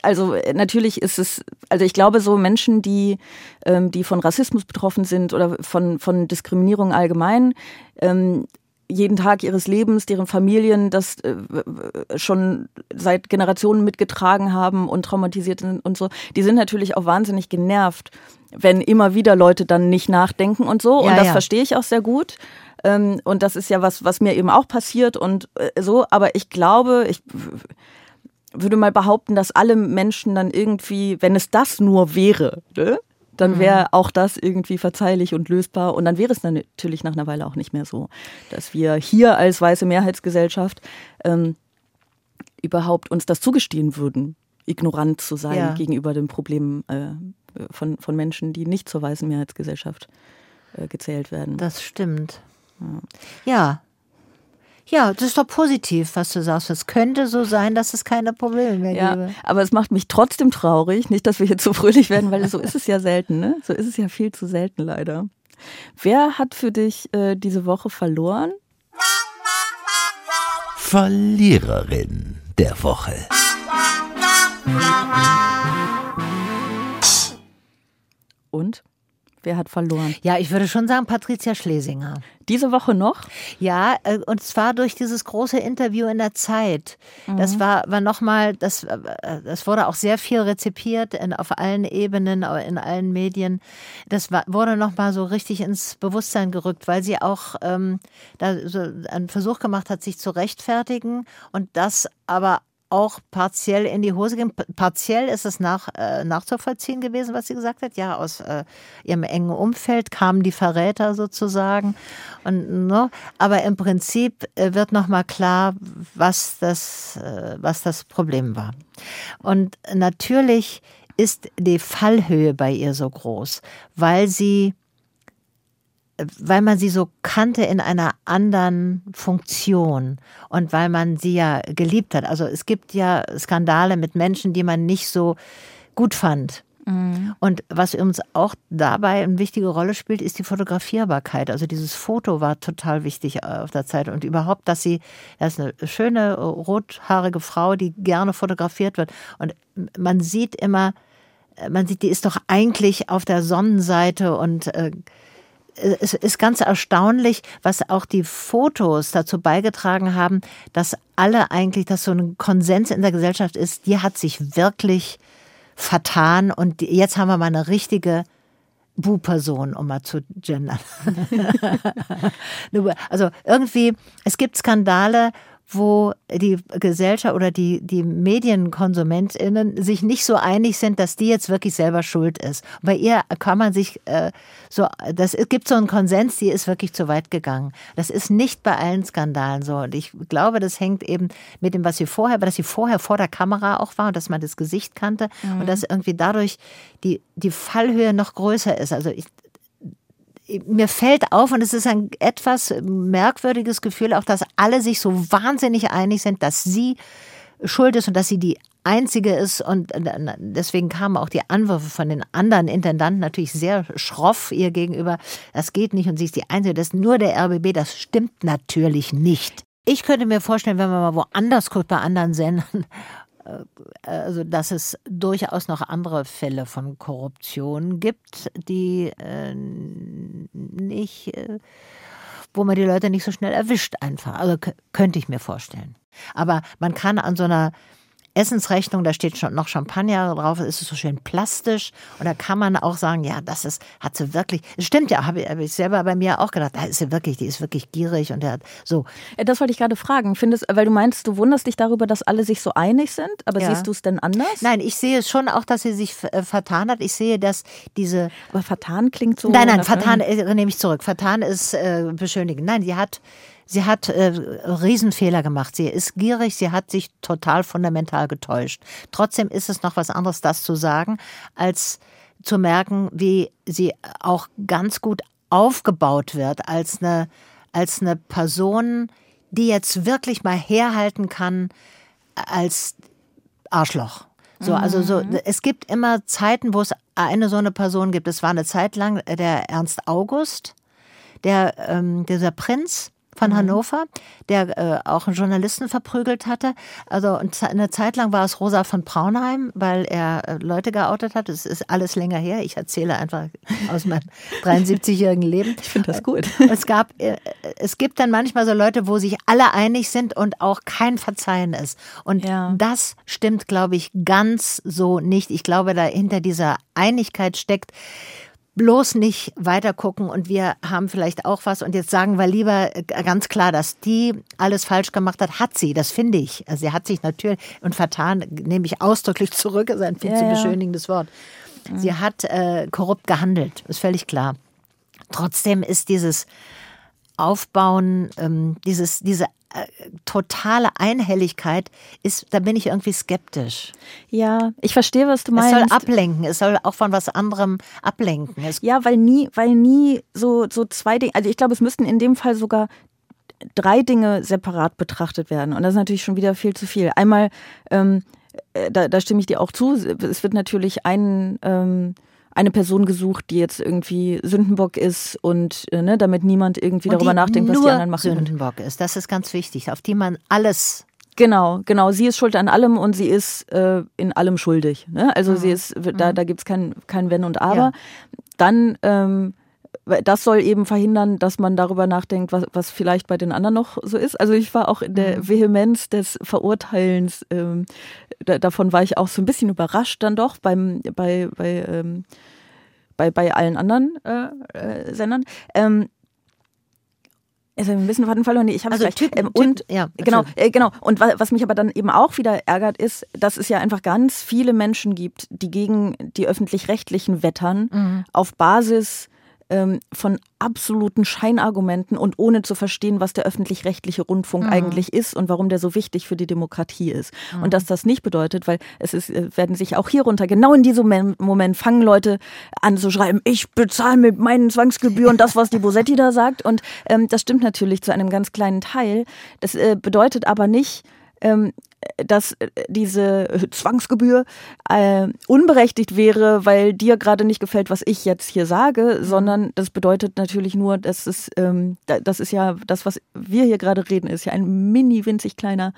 also natürlich ist es, also ich glaube, so Menschen, die, ähm, die von Rassismus betroffen sind oder von, von Diskriminierung allgemein, ähm, jeden Tag ihres Lebens, deren Familien das äh, schon seit Generationen mitgetragen haben und traumatisiert sind und so, die sind natürlich auch wahnsinnig genervt, wenn immer wieder Leute dann nicht nachdenken und so. Ja, und das ja. verstehe ich auch sehr gut. Ähm, und das ist ja was, was mir eben auch passiert und äh, so. Aber ich glaube, ich würde mal behaupten, dass alle Menschen dann irgendwie, wenn es das nur wäre, ne? dann wäre mhm. auch das irgendwie verzeihlich und lösbar. Und dann wäre es dann natürlich nach einer Weile auch nicht mehr so, dass wir hier als weiße Mehrheitsgesellschaft ähm, überhaupt uns das zugestehen würden, ignorant zu sein ja. gegenüber den Problemen äh, von, von Menschen, die nicht zur weißen Mehrheitsgesellschaft äh, gezählt werden. Das stimmt. Ja. Ja, das ist doch positiv, was du sagst. Es könnte so sein, dass es keine Probleme mehr ja, gäbe. Aber es macht mich trotzdem traurig. Nicht, dass wir hier zu fröhlich werden, weil so ist es ja selten. Ne? So ist es ja viel zu selten leider. Wer hat für dich äh, diese Woche verloren? Verliererin der Woche. Und? Wer hat verloren? Ja, ich würde schon sagen Patricia Schlesinger. Diese Woche noch? Ja, äh, und zwar durch dieses große Interview in der Zeit. Mhm. Das war, war nochmal, das, äh, das wurde auch sehr viel rezipiert in, auf allen Ebenen, in allen Medien. Das war, wurde nochmal so richtig ins Bewusstsein gerückt, weil sie auch ähm, da so einen Versuch gemacht hat, sich zu rechtfertigen und das aber auch partiell in die Hose gehen. Partiell ist es nach, äh, nachzuvollziehen gewesen, was sie gesagt hat. Ja, aus äh, ihrem engen Umfeld kamen die Verräter sozusagen. Und, ne? Aber im Prinzip äh, wird nochmal klar, was das, äh, was das Problem war. Und natürlich ist die Fallhöhe bei ihr so groß, weil sie weil man sie so kannte in einer anderen Funktion und weil man sie ja geliebt hat. Also es gibt ja Skandale mit Menschen, die man nicht so gut fand. Mhm. Und was uns auch dabei eine wichtige Rolle spielt, ist die Fotografierbarkeit. Also dieses Foto war total wichtig auf der Zeit und überhaupt, dass sie, das ist eine schöne rothaarige Frau, die gerne fotografiert wird. Und man sieht immer, man sieht, die ist doch eigentlich auf der Sonnenseite und äh, es ist ganz erstaunlich, was auch die Fotos dazu beigetragen haben, dass alle eigentlich, dass so ein Konsens in der Gesellschaft ist, die hat sich wirklich vertan und jetzt haben wir mal eine richtige Bu-Person, um mal zu gendern. also irgendwie, es gibt Skandale, wo die Gesellschaft oder die, die MedienkonsumentInnen sich nicht so einig sind, dass die jetzt wirklich selber schuld ist. bei ihr kann man sich äh, so, das es gibt so einen Konsens, die ist wirklich zu weit gegangen. Das ist nicht bei allen Skandalen so. Und ich glaube, das hängt eben mit dem, was sie vorher, dass sie vorher vor der Kamera auch war und dass man das Gesicht kannte mhm. und dass irgendwie dadurch die, die Fallhöhe noch größer ist. Also ich, mir fällt auf, und es ist ein etwas merkwürdiges Gefühl, auch dass alle sich so wahnsinnig einig sind, dass sie schuld ist und dass sie die einzige ist und deswegen kamen auch die Anwürfe von den anderen Intendanten natürlich sehr schroff ihr gegenüber. Das geht nicht und sie ist die einzige, das ist nur der RBB, das stimmt natürlich nicht. Ich könnte mir vorstellen, wenn man mal woanders guckt bei anderen Sendern äh, also dass es durchaus noch andere Fälle von Korruption gibt, die äh, nicht, äh, wo man die Leute nicht so schnell erwischt einfach. Also könnte ich mir vorstellen. Aber man kann an so einer Essensrechnung, da steht schon noch Champagner drauf, ist es so schön plastisch. Und da kann man auch sagen, ja, das ist, hat sie wirklich, das stimmt ja, habe ich, hab ich selber bei mir auch gedacht, da ist sie wirklich, die ist wirklich gierig und der hat so. Das wollte ich gerade fragen. Findest, weil du meinst, du wunderst dich darüber, dass alle sich so einig sind, aber ja. siehst du es denn anders? Nein, ich sehe schon auch, dass sie sich äh, vertan hat. Ich sehe, dass diese. Aber vertan klingt so. Nein, nein, vertan äh, nehme ich zurück. Vertan ist äh, beschönigen. Nein, sie hat Sie hat äh, Riesenfehler gemacht. Sie ist gierig, sie hat sich total fundamental getäuscht. Trotzdem ist es noch was anderes, das zu sagen, als zu merken, wie sie auch ganz gut aufgebaut wird als eine, als eine Person, die jetzt wirklich mal herhalten kann als Arschloch. So, also so, mhm. es gibt immer Zeiten, wo es eine so eine Person gibt. Es war eine Zeit lang der Ernst August, der ähm, dieser Prinz, von mhm. Hannover, der äh, auch einen Journalisten verprügelt hatte. Also eine Zeit lang war es Rosa von Braunheim, weil er äh, Leute geoutet hat. Es ist alles länger her. Ich erzähle einfach aus meinem 73-jährigen Leben. Ich finde das gut. Es gab, äh, es gibt dann manchmal so Leute, wo sich alle einig sind und auch kein Verzeihen ist. Und ja. das stimmt, glaube ich, ganz so nicht. Ich glaube, da hinter dieser Einigkeit steckt bloß nicht weiter gucken und wir haben vielleicht auch was und jetzt sagen wir lieber äh, ganz klar, dass die alles falsch gemacht hat, hat sie, das finde ich. Also sie hat sich natürlich und vertan, nehme ich ausdrücklich zurück, ist ein viel ja, zu beschönigendes Wort. Sie hat äh, korrupt gehandelt, ist völlig klar. Trotzdem ist dieses Aufbauen, ähm, dieses, diese äh, totale Einhelligkeit ist, da bin ich irgendwie skeptisch. Ja, ich verstehe, was du meinst. Es soll ablenken, es soll auch von was anderem ablenken. Es ja, weil nie, weil nie so, so zwei Dinge, also ich glaube, es müssten in dem Fall sogar drei Dinge separat betrachtet werden. Und das ist natürlich schon wieder viel zu viel. Einmal, ähm, äh, da, da stimme ich dir auch zu, es wird natürlich ein ähm, eine Person gesucht, die jetzt irgendwie Sündenbock ist und äh, ne, damit niemand irgendwie und darüber nachdenkt, was die anderen machen. Sündenbock ist, das ist ganz wichtig, auf die man alles Genau, genau. Sie ist schuld an allem und sie ist äh, in allem schuldig. Ne? Also mhm. sie ist, da, mhm. da gibt es kein, kein Wenn und Aber. Ja. Dann ähm, das soll eben verhindern, dass man darüber nachdenkt, was, was vielleicht bei den anderen noch so ist. Also ich war auch in der mhm. Vehemenz des Verurteilens, ähm, da, davon war ich auch so ein bisschen überrascht dann doch beim, bei, bei, ähm, bei, bei allen anderen äh, äh, Sendern. Ähm, also ein bisschen Faden verloren. Nee, ich habe also Typ, ähm, und typ, ja, genau, äh, genau. Und was, was mich aber dann eben auch wieder ärgert, ist, dass es ja einfach ganz viele Menschen gibt, die gegen die öffentlich-rechtlichen wettern mhm. auf Basis ähm, von absoluten Scheinargumenten und ohne zu verstehen, was der öffentlich-rechtliche Rundfunk mhm. eigentlich ist und warum der so wichtig für die Demokratie ist. Mhm. Und dass das nicht bedeutet, weil es ist, äh, werden sich auch hier runter, genau in diesem Moment fangen Leute an zu schreiben, ich bezahle mit meinen Zwangsgebühren das, was die Bosetti da sagt. Und ähm, das stimmt natürlich zu einem ganz kleinen Teil. Das äh, bedeutet aber nicht, ähm, dass äh, diese Zwangsgebühr äh, unberechtigt wäre, weil dir gerade nicht gefällt, was ich jetzt hier sage, mhm. sondern das bedeutet natürlich nur, dass es, ähm, das ist ja das, was wir hier gerade reden, ist ja ein mini winzig kleiner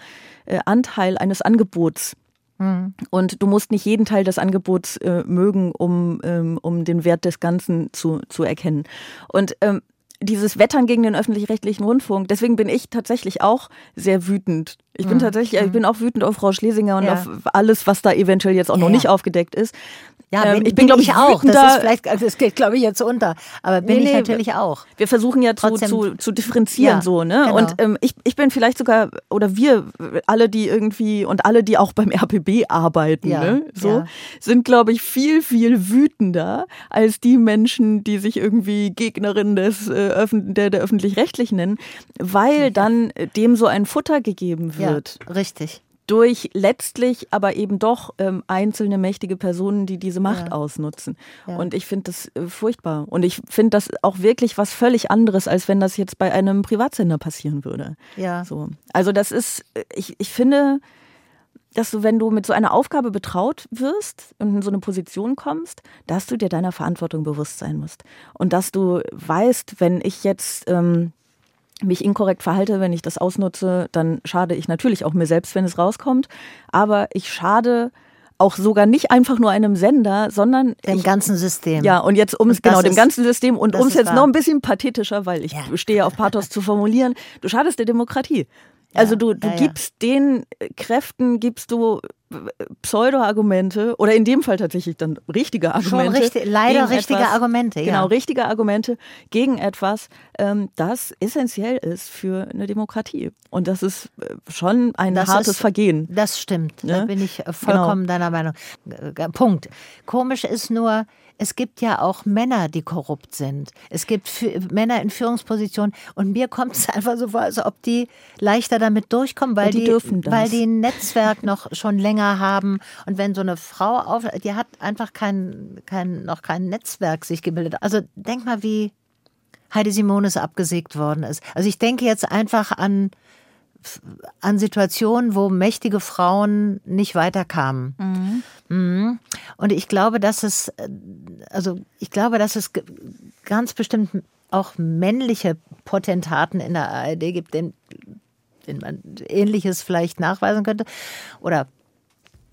äh, Anteil eines Angebots. Mhm. Und du musst nicht jeden Teil des Angebots äh, mögen, um, ähm, um den Wert des Ganzen zu, zu erkennen. Und ähm, dieses Wettern gegen den öffentlich-rechtlichen Rundfunk, deswegen bin ich tatsächlich auch sehr wütend. Ich bin mhm. tatsächlich, ich mhm. bin auch wütend auf Frau Schlesinger und ja. auf alles, was da eventuell jetzt auch noch ja, nicht aufgedeckt ist. Ja, ähm, bin, ich bin, glaube ich, auch. Das ist vielleicht, also das geht, glaube ich, jetzt unter. Aber bin nee, ich natürlich auch. Wir versuchen ja zu, zu, zu differenzieren ja, so, ne? Genau. Und ähm, ich, ich bin vielleicht sogar, oder wir alle, die irgendwie, und alle, die auch beim RPB arbeiten, ja, ne? So, ja. sind, glaube ich, viel, viel wütender als die Menschen, die sich irgendwie Gegnerinnen des, äh, der, der Öffentlich-Rechtlichen nennen, weil dann dem so ein Futter gegeben wird. Richtig durch letztlich aber eben doch ähm, einzelne mächtige Personen, die diese Macht ja. ausnutzen. Ja. Und ich finde das äh, furchtbar. Und ich finde das auch wirklich was völlig anderes, als wenn das jetzt bei einem Privatsender passieren würde. Ja. So. Also das ist, äh, ich, ich finde, dass du, wenn du mit so einer Aufgabe betraut wirst und in so eine Position kommst, dass du dir deiner Verantwortung bewusst sein musst. Und dass du weißt, wenn ich jetzt ähm, mich inkorrekt verhalte, wenn ich das ausnutze, dann schade ich natürlich auch mir selbst, wenn es rauskommt. Aber ich schade auch sogar nicht einfach nur einem Sender, sondern dem ich, ganzen System. Ja, und jetzt um es genau dem ganzen System und um es jetzt wahr. noch ein bisschen pathetischer, weil ich ja. stehe auf Pathos zu formulieren, du schadest der Demokratie. Also du, du ja. gibst den Kräften, gibst du Pseudo-Argumente oder in dem Fall tatsächlich dann richtige Argumente. Schon richtig, leider richtige etwas, Argumente, ja. Genau, richtige Argumente gegen etwas, ähm, das essentiell ist für eine Demokratie. Und das ist äh, schon ein das hartes ist, Vergehen. Das stimmt, ne? da bin ich vollkommen genau. deiner Meinung. Punkt. Komisch ist nur, es gibt ja auch Männer, die korrupt sind. Es gibt Männer in Führungspositionen und mir kommt es einfach so vor, als ob die leichter damit durchkommen, weil die, die weil die ein Netzwerk noch schon länger haben und wenn so eine Frau auf, die hat einfach kein, kein noch kein Netzwerk sich gebildet. Also denk mal, wie Heidi Simones abgesägt worden ist. Also ich denke jetzt einfach an an Situationen, wo mächtige Frauen nicht weiterkamen. Mhm. Mhm. Und ich glaube, dass es, also ich glaube, dass es ganz bestimmt auch männliche Potentaten in der ARD gibt, denen, denen man Ähnliches vielleicht nachweisen könnte. Oder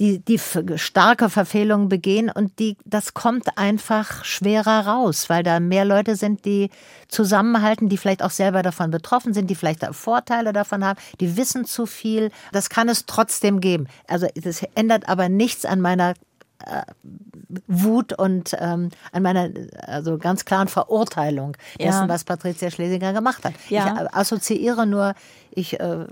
die, die starke Verfehlungen begehen und die, das kommt einfach schwerer raus, weil da mehr Leute sind, die zusammenhalten, die vielleicht auch selber davon betroffen sind, die vielleicht Vorteile davon haben, die wissen zu viel. Das kann es trotzdem geben. Also das ändert aber nichts an meiner äh, Wut und ähm, an meiner also ganz klaren Verurteilung dessen, ja. was Patricia Schlesinger gemacht hat. Ja. Ich assoziiere nur ich äh,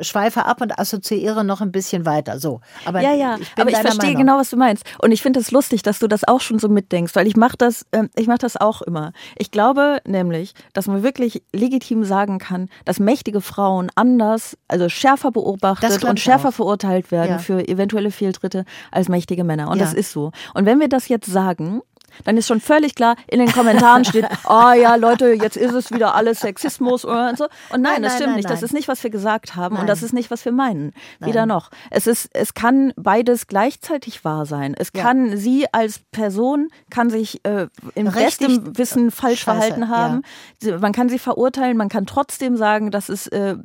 schweife ab und assoziiere noch ein bisschen weiter. So, aber ja, ja, ich aber ich verstehe Meinung. genau, was du meinst. Und ich finde es das lustig, dass du das auch schon so mitdenkst, weil ich mache das, äh, ich mache das auch immer. Ich glaube nämlich, dass man wirklich legitim sagen kann, dass mächtige Frauen anders, also schärfer beobachtet und schärfer auch. verurteilt werden ja. für eventuelle Fehltritte als mächtige Männer. Und ja. das ist so. Und wenn wir das jetzt sagen, dann ist schon völlig klar, in den Kommentaren steht, oh ja, Leute, jetzt ist es wieder alles Sexismus und so. Und nein, nein das stimmt nein, nicht. Das ist nicht, was wir gesagt haben und das ist nicht, was wir meinen. Wieder noch. Es ist, es kann beides gleichzeitig wahr sein. Es ja. kann sie als Person kann sich äh, im Richtig bestem Wissen falsch Scheiße, verhalten haben. Ja. Man kann sie verurteilen, man kann trotzdem sagen, dass es, äh,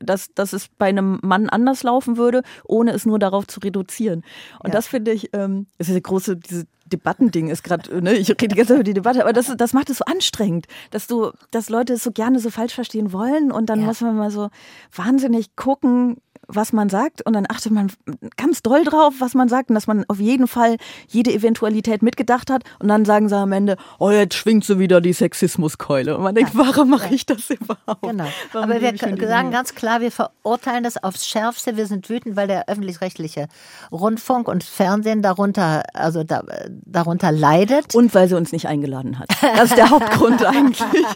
dass, dass es bei einem Mann anders laufen würde, ohne es nur darauf zu reduzieren. Und ja. das finde ich, ähm, ist eine große, diese Debattending ist gerade, ne, ich rede die ganze Zeit über die Debatte, aber das, das macht es so anstrengend, dass du, dass Leute es so gerne so falsch verstehen wollen und dann ja. muss man mal so wahnsinnig gucken, was man sagt und dann achtet man ganz doll drauf, was man sagt und dass man auf jeden Fall jede Eventualität mitgedacht hat und dann sagen sie am Ende, oh, jetzt schwingt so wieder die Sexismuskeule und man denkt, warum mache ich das überhaupt? Genau. Warum Aber wir sagen ganz klar, wir verurteilen das aufs Schärfste, wir sind wütend, weil der öffentlich-rechtliche Rundfunk und Fernsehen darunter, also da, darunter leidet. Und weil sie uns nicht eingeladen hat. Das ist der Hauptgrund eigentlich.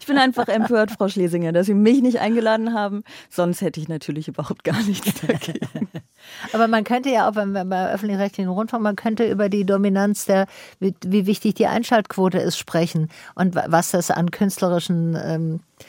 Ich bin einfach empört, Frau Schlesinger, dass Sie mich nicht eingeladen haben, sonst hätte ich natürlich ich überhaupt gar nichts dagegen. Aber man könnte ja auch beim, beim öffentlich-rechtlichen Rundfunk, man könnte über die Dominanz der, wie, wie, wichtig die Einschaltquote ist, sprechen und was das an künstlerischen ähm, äh,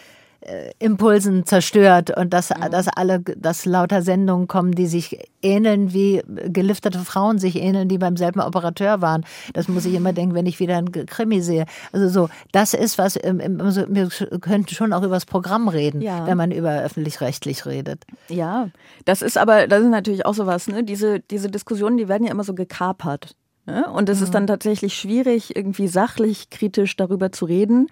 Impulsen zerstört und dass, mhm. dass alle, dass lauter Sendungen kommen, die sich ähneln, wie geliftete Frauen sich ähneln, die beim selben Operateur waren. Das muss ich immer denken, wenn ich wieder einen Krimi sehe. Also so, das ist was, also wir könnten schon auch über das Programm reden, ja. wenn man über öffentlich-rechtlich redet. Ja, das ist aber, das ist natürlich auch sowas, ne? Diese, diese Diskussionen, die werden ja immer so gekapert. Ne? Und es mhm. ist dann tatsächlich schwierig, irgendwie sachlich kritisch darüber zu reden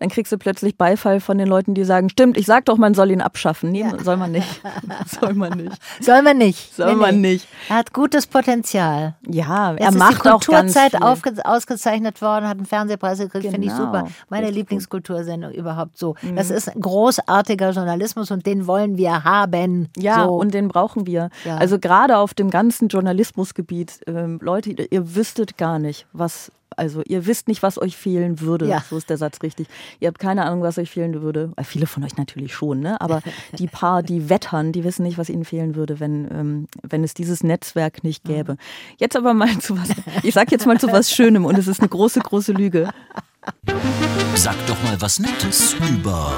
dann kriegst du plötzlich Beifall von den Leuten, die sagen, stimmt, ich sag doch, man soll ihn abschaffen. Nee, ja. soll man nicht. soll man nicht. Soll man nicht. Soll nee, man nee. nicht. Er hat gutes Potenzial. Ja, er es macht auch Kulturzeit ausgezeichnet worden, hat einen Fernsehpreis gekriegt, genau. finde ich super. Meine Lieblingskultursendung überhaupt so. Mhm. Das ist großartiger Journalismus und den wollen wir haben. Ja, so. und den brauchen wir. Ja. Also gerade auf dem ganzen Journalismusgebiet, ähm, Leute, ihr wüsstet gar nicht, was also ihr wisst nicht, was euch fehlen würde. Ja. So ist der Satz richtig. Ihr habt keine Ahnung, was euch fehlen würde. Äh, viele von euch natürlich schon, ne? Aber die paar, die wettern, die wissen nicht, was ihnen fehlen würde, wenn, ähm, wenn es dieses Netzwerk nicht gäbe. Jetzt aber mal zu was, ich sag jetzt mal zu was Schönem und es ist eine große, große Lüge. Sag doch mal was Nettes über.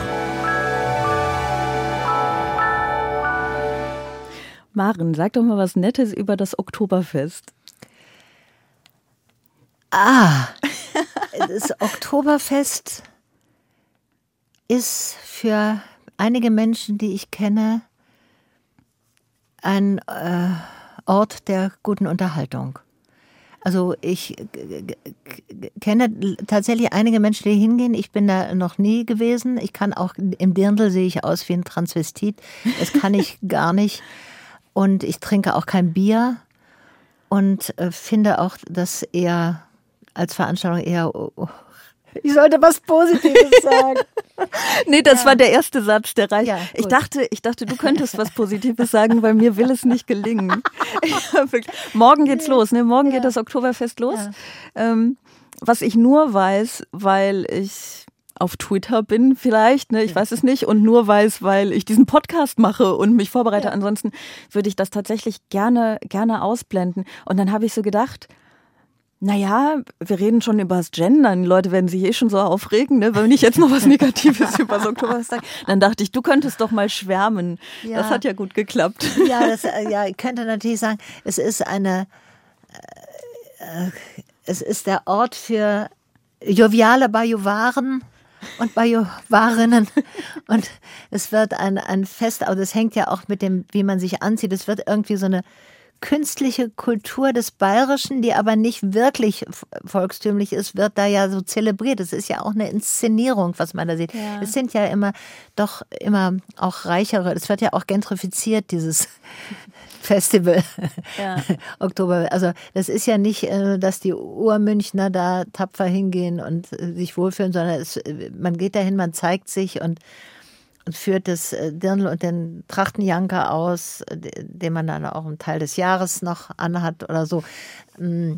Maren, sag doch mal was Nettes über das Oktoberfest. Ah, das Oktoberfest ist für einige Menschen, die ich kenne, ein äh, Ort der guten Unterhaltung. Also ich kenne tatsächlich einige Menschen, die hingehen. Ich bin da noch nie gewesen. Ich kann auch im Dirndl sehe ich aus wie ein Transvestit. Das kann ich gar nicht. Und ich trinke auch kein Bier und äh, finde auch, dass eher als Veranstaltung eher. Oh, oh, ich sollte was Positives sagen. nee, das ja. war der erste Satz, der reicht. Ja, ich dachte, ich dachte, du könntest was Positives sagen, weil mir will es nicht gelingen. Morgen geht's los, ne? Morgen ja. geht das Oktoberfest los. Ähm, was ich nur weiß, weil ich auf Twitter bin vielleicht, ne, ich weiß es nicht, und nur weiß, weil ich diesen Podcast mache und mich vorbereite. Ansonsten würde ich das tatsächlich gerne, gerne ausblenden. Und dann habe ich so gedacht, naja, wir reden schon über das Gendern. Die Leute werden sich eh schon so aufregen, ne? wenn ich jetzt noch was Negatives über das Oktoberfest sage. Dann dachte ich, du könntest doch mal schwärmen. Ja. Das hat ja gut geklappt. Ja, das, äh, ja, ich könnte natürlich sagen, es ist eine, äh, es ist der Ort für joviale Bajuwaren und Bajuvarinnen. Und es wird ein, ein Fest, aber das hängt ja auch mit dem, wie man sich anzieht. Es wird irgendwie so eine künstliche Kultur des Bayerischen, die aber nicht wirklich volkstümlich ist, wird da ja so zelebriert. Es ist ja auch eine Inszenierung, was man da sieht. Ja. Es sind ja immer doch immer auch reichere. Es wird ja auch gentrifiziert, dieses Festival ja. Oktober. Also das ist ja nicht, äh, dass die Urmünchner da tapfer hingehen und äh, sich wohlfühlen, sondern es, man geht dahin, man zeigt sich und und führt das äh, Dirndl und den Trachtenjanker aus, äh, den man dann auch einen Teil des Jahres noch anhat oder so. Mm,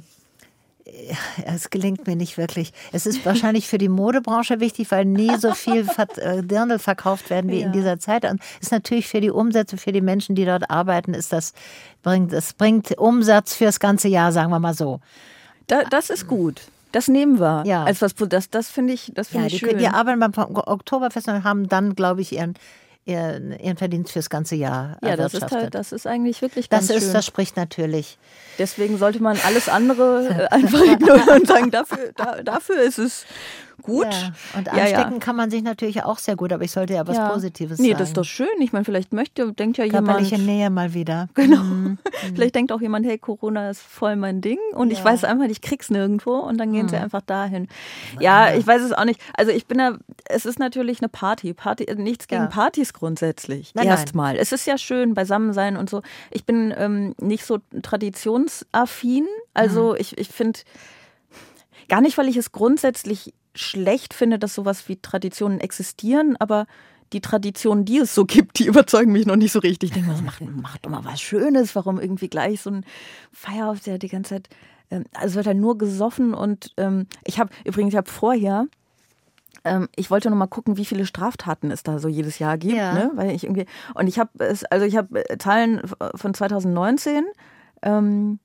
es gelingt mir nicht wirklich. Es ist wahrscheinlich für die Modebranche wichtig, weil nie so viel äh, Dirndl verkauft werden wie ja. in dieser Zeit. Und ist natürlich für die Umsätze, für die Menschen, die dort arbeiten, ist das bringt, es bringt Umsatz fürs ganze Jahr, sagen wir mal so. Da, das ist gut. Das nehmen wir. Ja. Als was, das, das finde ich, das finde ja, ich schön. Die arbeiten beim Oktoberfest und haben dann, glaube ich, ihren, ihren, Verdienst fürs ganze Jahr Ja, das ist, halt, das ist eigentlich wirklich ganz das ist, Das spricht natürlich. Deswegen sollte man alles andere äh, einfach ignorieren und sagen, dafür, da, dafür ist es gut. Ja. Und anstecken ja, kann man sich natürlich auch sehr gut, aber ich sollte ja was Positives nee, sagen. Nee, das ist doch schön. Ich meine, vielleicht möchte, denkt ja Körperliche jemand. Nähe mal wieder. Genau. Mhm. vielleicht denkt auch jemand, hey, Corona ist voll mein Ding und ich weiß einfach, ich krieg's nirgendwo und dann gehen mhm. sie einfach dahin. Ja, ich weiß es auch nicht. Also ich bin ja, es ist natürlich eine Party. Party, nichts gegen Partys grundsätzlich. Erstmal. Es ist ja schön, beisammen sein und so. Ich bin ähm, nicht so traditionsaffin. Also mhm. ich, ich finde, gar nicht, weil ich es grundsätzlich schlecht finde, dass sowas wie Traditionen existieren, aber die Traditionen, die es so gibt, die überzeugen mich noch nicht so richtig. Ich denke mal, macht, macht doch mal was Schönes. Warum irgendwie gleich so ein Feierhof, der die ganze Zeit, ähm, also wird halt nur gesoffen und ähm, ich habe übrigens, ich habe vorher, ähm, ich wollte noch mal gucken, wie viele Straftaten es da so jedes Jahr gibt, ja. ne? weil ich irgendwie und ich habe es, also ich habe äh, Zahlen von 2019. Ähm,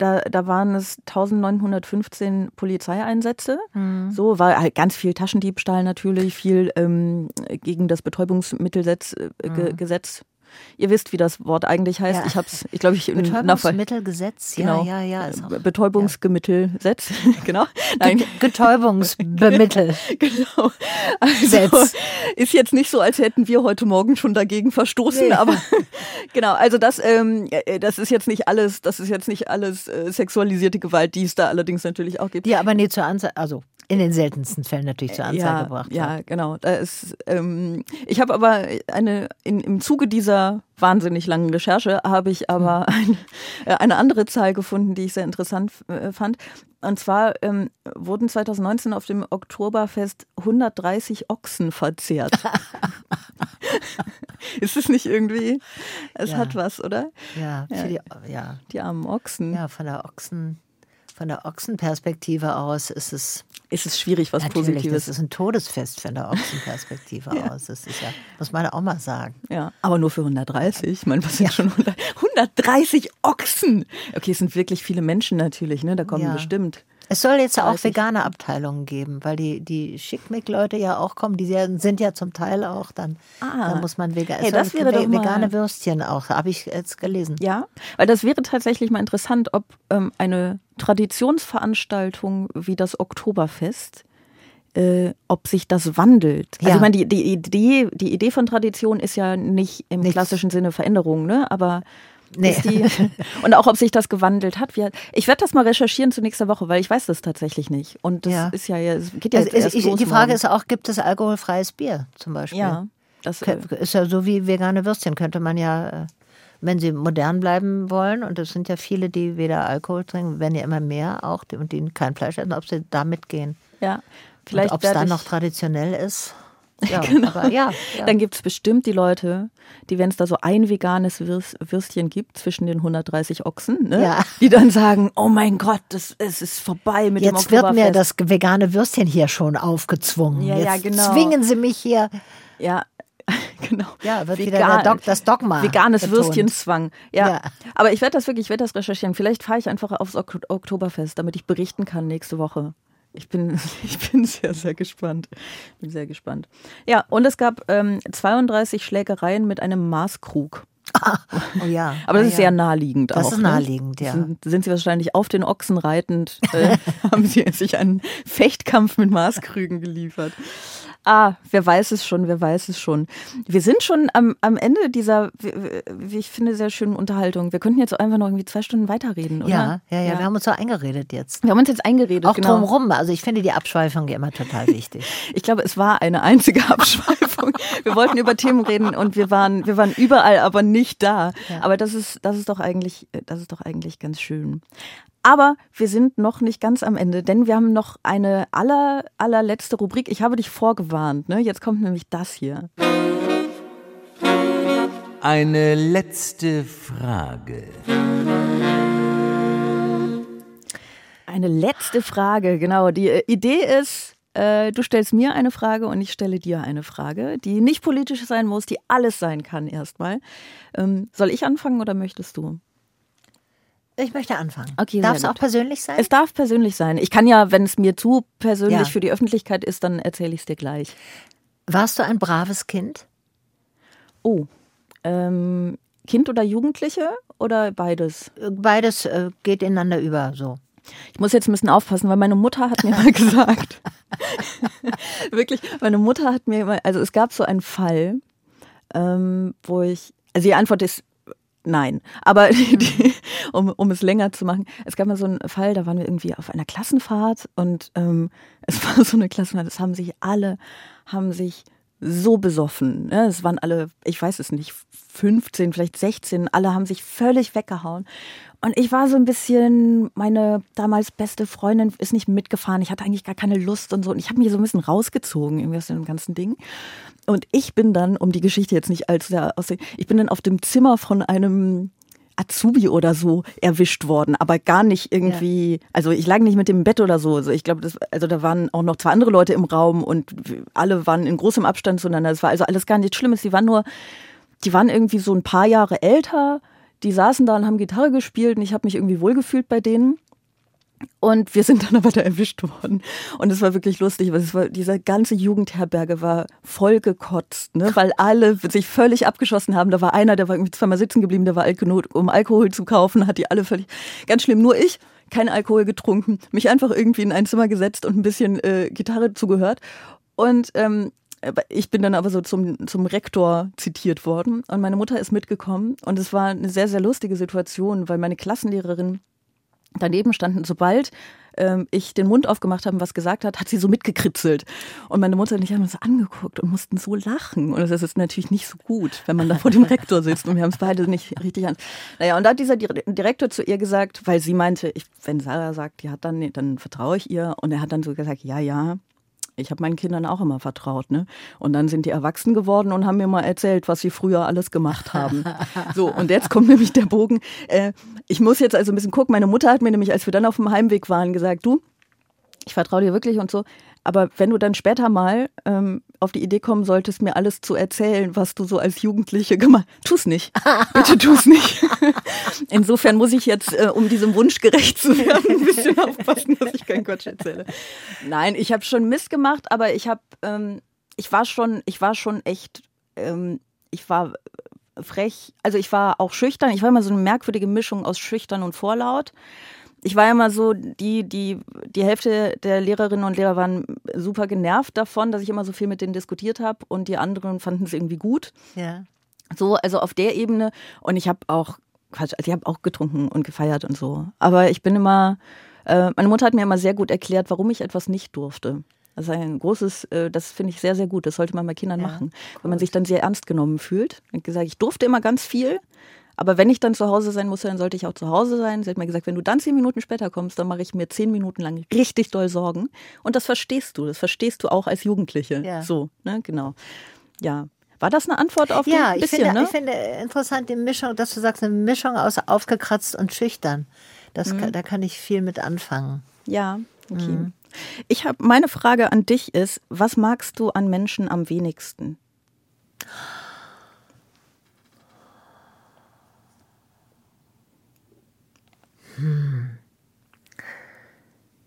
da, da waren es 1915 Polizeieinsätze. Mhm. So war halt ganz viel Taschendiebstahl natürlich, viel ähm, gegen das Betäubungsmittelgesetz äh, mhm. Gesetz Ihr wisst, wie das Wort eigentlich heißt. Ja. Ich habe es, ich glaube, ich Betäubungsmittelgesetz, genau. ja, ja, ja. Betäubungsgemittelgesetz, genau. Nein. Betäubungsbemittel. genau. Also, ist jetzt nicht so, als hätten wir heute Morgen schon dagegen verstoßen, nee. aber genau. Also das, ähm, äh, das ist jetzt nicht alles, das ist jetzt nicht alles äh, sexualisierte Gewalt, die es da allerdings natürlich auch gibt. Ja, aber nee, zur Anzeige, also in den seltensten Fällen natürlich zur Anzeige ja, gebracht. Ja, genau. Da ist, ähm, ich habe aber eine in, im Zuge dieser wahnsinnig langen Recherche habe ich aber hm. eine, eine andere Zahl gefunden, die ich sehr interessant äh, fand. Und zwar ähm, wurden 2019 auf dem Oktoberfest 130 Ochsen verzehrt. ist es nicht irgendwie? Es ja. hat was, oder? Ja, ja. Die, ja, die armen Ochsen. Ja, von der Ochsen von der Ochsenperspektive aus ist es. Ist es schwierig, was Natürlich, Positives? Das ist ein Todesfest von der Ochsenperspektive ja. aus. Das ist ja, muss man auch mal sagen. Ja, aber nur für 130. Ich meine, was sind ja. schon 100, 130 Ochsen? Okay, es sind wirklich viele Menschen natürlich, ne? Da kommen ja. bestimmt es soll jetzt auch vegane Abteilungen geben, weil die, die Schickmick-Leute ja auch kommen. Die sind ja zum Teil auch dann. Ah. Da muss man vegan. Hey, das wäre doch vegane Würstchen auch, habe ich jetzt gelesen. Ja, weil das wäre tatsächlich mal interessant, ob ähm, eine Traditionsveranstaltung wie das Oktoberfest äh, ob sich das wandelt. Also ja. ich meine, die, die, Idee, die Idee von Tradition ist ja nicht im Nichts. klassischen Sinne Veränderung, ne? Aber Nee. Die, und auch, ob sich das gewandelt hat. Ich werde das mal recherchieren zu nächster Woche, weil ich weiß das tatsächlich nicht. Und das ja. ist ja, es geht ja also, erst ich, Die Frage morgen. ist auch, gibt es alkoholfreies Bier zum Beispiel? Ja. Das äh, ist ja so wie vegane Würstchen, könnte man ja, äh, wenn sie modern bleiben wollen, und es sind ja viele, die weder Alkohol trinken, werden ja immer mehr auch, und die kein Fleisch essen, ob sie da mitgehen. Ja, vielleicht. Ob es dann noch traditionell ist. Ja, genau. aber ja, ja. Dann gibt es bestimmt die Leute, die, wenn es da so ein veganes Würstchen gibt zwischen den 130 Ochsen, ne, ja. die dann sagen, oh mein Gott, das, es ist vorbei mit Jetzt dem Jetzt wird mir das vegane Würstchen hier schon aufgezwungen. Ja, Jetzt ja, genau. zwingen sie mich hier. Ja, genau. Ja, wird Vegan, wieder Dog, das Dogma. Veganes betont. Würstchenzwang. Ja. ja. Aber ich werde das wirklich, ich werde das recherchieren. Vielleicht fahre ich einfach aufs Oktoberfest, damit ich berichten kann nächste Woche. Ich bin, ich bin sehr, sehr gespannt. Bin sehr gespannt. Ja, und es gab ähm, 32 Schlägereien mit einem Maßkrug. oh ja. Aber das ah, ist sehr naheliegend das auch. Das ist ne? naheliegend, ne? ja. Sind, sind, Sie wahrscheinlich auf den Ochsen reitend, äh, haben Sie sich einen Fechtkampf mit Maßkrügen geliefert. Ah, wer weiß es schon, wer weiß es schon. Wir sind schon am, am Ende dieser, wie ich finde, sehr schönen Unterhaltung. Wir könnten jetzt einfach noch irgendwie zwei Stunden weiterreden, oder? Ja, ja, ja, ja. Wir haben uns so eingeredet jetzt. Wir haben uns jetzt eingeredet. Auch genau. drumherum. Also ich finde die Abschweifung immer total wichtig. ich glaube, es war eine einzige Abschweifung. wir wollten über Themen reden und wir waren, wir waren überall, aber nicht da. Ja. Aber das ist, das ist doch eigentlich, das ist doch eigentlich ganz schön. Aber wir sind noch nicht ganz am Ende, denn wir haben noch eine aller, allerletzte Rubrik. Ich habe dich vorgewarnt. Ne? Jetzt kommt nämlich das hier. Eine letzte Frage. Eine letzte Frage, genau. Die äh, Idee ist, äh, du stellst mir eine Frage und ich stelle dir eine Frage, die nicht politisch sein muss, die alles sein kann erstmal. Ähm, soll ich anfangen oder möchtest du? Ich möchte anfangen. Okay, darf es auch persönlich sein? Es darf persönlich sein. Ich kann ja, wenn es mir zu persönlich ja. für die Öffentlichkeit ist, dann erzähle ich es dir gleich. Warst du ein braves Kind? Oh, ähm, Kind oder Jugendliche oder beides? Beides äh, geht ineinander über, so. Ich muss jetzt ein bisschen aufpassen, weil meine Mutter hat mir mal gesagt, wirklich, meine Mutter hat mir mal, also es gab so einen Fall, ähm, wo ich, also die Antwort ist Nein, aber die, um, um es länger zu machen, es gab mal so einen Fall, da waren wir irgendwie auf einer Klassenfahrt und ähm, es war so eine Klassenfahrt, es haben sich alle, haben sich so besoffen. Ne? Es waren alle, ich weiß es nicht, 15, vielleicht 16, alle haben sich völlig weggehauen. Und ich war so ein bisschen, meine damals beste Freundin ist nicht mitgefahren. Ich hatte eigentlich gar keine Lust und so. Und ich habe mich so ein bisschen rausgezogen irgendwie aus dem ganzen Ding. Und ich bin dann, um die Geschichte jetzt nicht allzu sehr auszusehen, ich bin dann auf dem Zimmer von einem Azubi oder so erwischt worden, aber gar nicht irgendwie, ja. also ich lag nicht mit dem Bett oder so. Also ich glaube, also da waren auch noch zwei andere Leute im Raum und alle waren in großem Abstand zueinander. Es war also alles gar nichts Schlimmes. Die waren nur, die waren irgendwie so ein paar Jahre älter. Die saßen da und haben Gitarre gespielt und ich habe mich irgendwie wohlgefühlt bei denen. Und wir sind dann aber da erwischt worden. Und es war wirklich lustig, weil es war, diese ganze Jugendherberge war vollgekotzt, ne? weil alle sich völlig abgeschossen haben. Da war einer, der war irgendwie zweimal sitzen geblieben, der war alt genug, um Alkohol zu kaufen, hat die alle völlig, ganz schlimm. Nur ich, kein Alkohol getrunken, mich einfach irgendwie in ein Zimmer gesetzt und ein bisschen äh, Gitarre zugehört. Und ähm, ich bin dann aber so zum, zum Rektor zitiert worden und meine Mutter ist mitgekommen und es war eine sehr, sehr lustige Situation, weil meine Klassenlehrerin daneben standen. Sobald ähm, ich den Mund aufgemacht habe und was gesagt hat, hat sie so mitgekritzelt. Und meine Mutter und ich haben uns angeguckt und mussten so lachen. Und das ist natürlich nicht so gut, wenn man da vor dem Rektor sitzt und wir haben es beide nicht richtig an. Naja, und da hat dieser Direktor zu ihr gesagt, weil sie meinte, ich, wenn Sarah sagt, ja, dann, dann vertraue ich ihr. Und er hat dann so gesagt, ja, ja, ich habe meinen Kindern auch immer vertraut, ne? Und dann sind die erwachsen geworden und haben mir mal erzählt, was sie früher alles gemacht haben. so, und jetzt kommt nämlich der Bogen. Äh, ich muss jetzt also ein bisschen gucken. Meine Mutter hat mir nämlich, als wir dann auf dem Heimweg waren, gesagt, du, ich vertraue dir wirklich und so. Aber wenn du dann später mal ähm, auf die Idee kommen solltest, mir alles zu erzählen, was du so als Jugendliche gemacht hast, tu's nicht. Bitte tu's nicht. Insofern muss ich jetzt, äh, um diesem Wunsch gerecht zu werden, ein bisschen aufpassen, dass ich keinen Quatsch erzähle. Nein, ich habe schon Mist gemacht, aber ich habe, ähm, ich war schon, ich war schon echt, ähm, ich war frech, also ich war auch schüchtern. Ich war immer so eine merkwürdige Mischung aus schüchtern und vorlaut ich war ja mal so, die, die, die Hälfte der Lehrerinnen und Lehrer waren super genervt davon, dass ich immer so viel mit denen diskutiert habe und die anderen fanden es irgendwie gut. Ja. So, also auf der Ebene. Und ich habe auch, Quatsch, also ich habe auch getrunken und gefeiert und so. Aber ich bin immer, äh, meine Mutter hat mir immer sehr gut erklärt, warum ich etwas nicht durfte. Das ist ein großes, äh, das finde ich sehr, sehr gut. Das sollte man bei Kindern Ja, machen. Wenn man sich dann sehr ernst genommen fühlt. Ich gesagt, ich durfte immer ganz viel, aber wenn ich dann zu Hause sein musste, dann sollte ich auch zu Hause sein. Sie hat mir gesagt, wenn du dann zehn Minuten später kommst, dann mache ich mir zehn Minuten lang richtig doll Sorgen. Und das verstehst du. Das verstehst du auch als Jugendliche. Ja. So, ne, genau. Ja. War das eine Antwort auf Ja, die ich bisschen, finde, ne? ich finde interessant die Mischung, dass du sagst, eine Mischung aus aufgekratzt und schüchtern. Das, Mhm. da kann ich viel mit anfangen. Ja, okay. Mhm. Ich habe meine Frage an dich ist, was magst du an Menschen am wenigsten? Hm.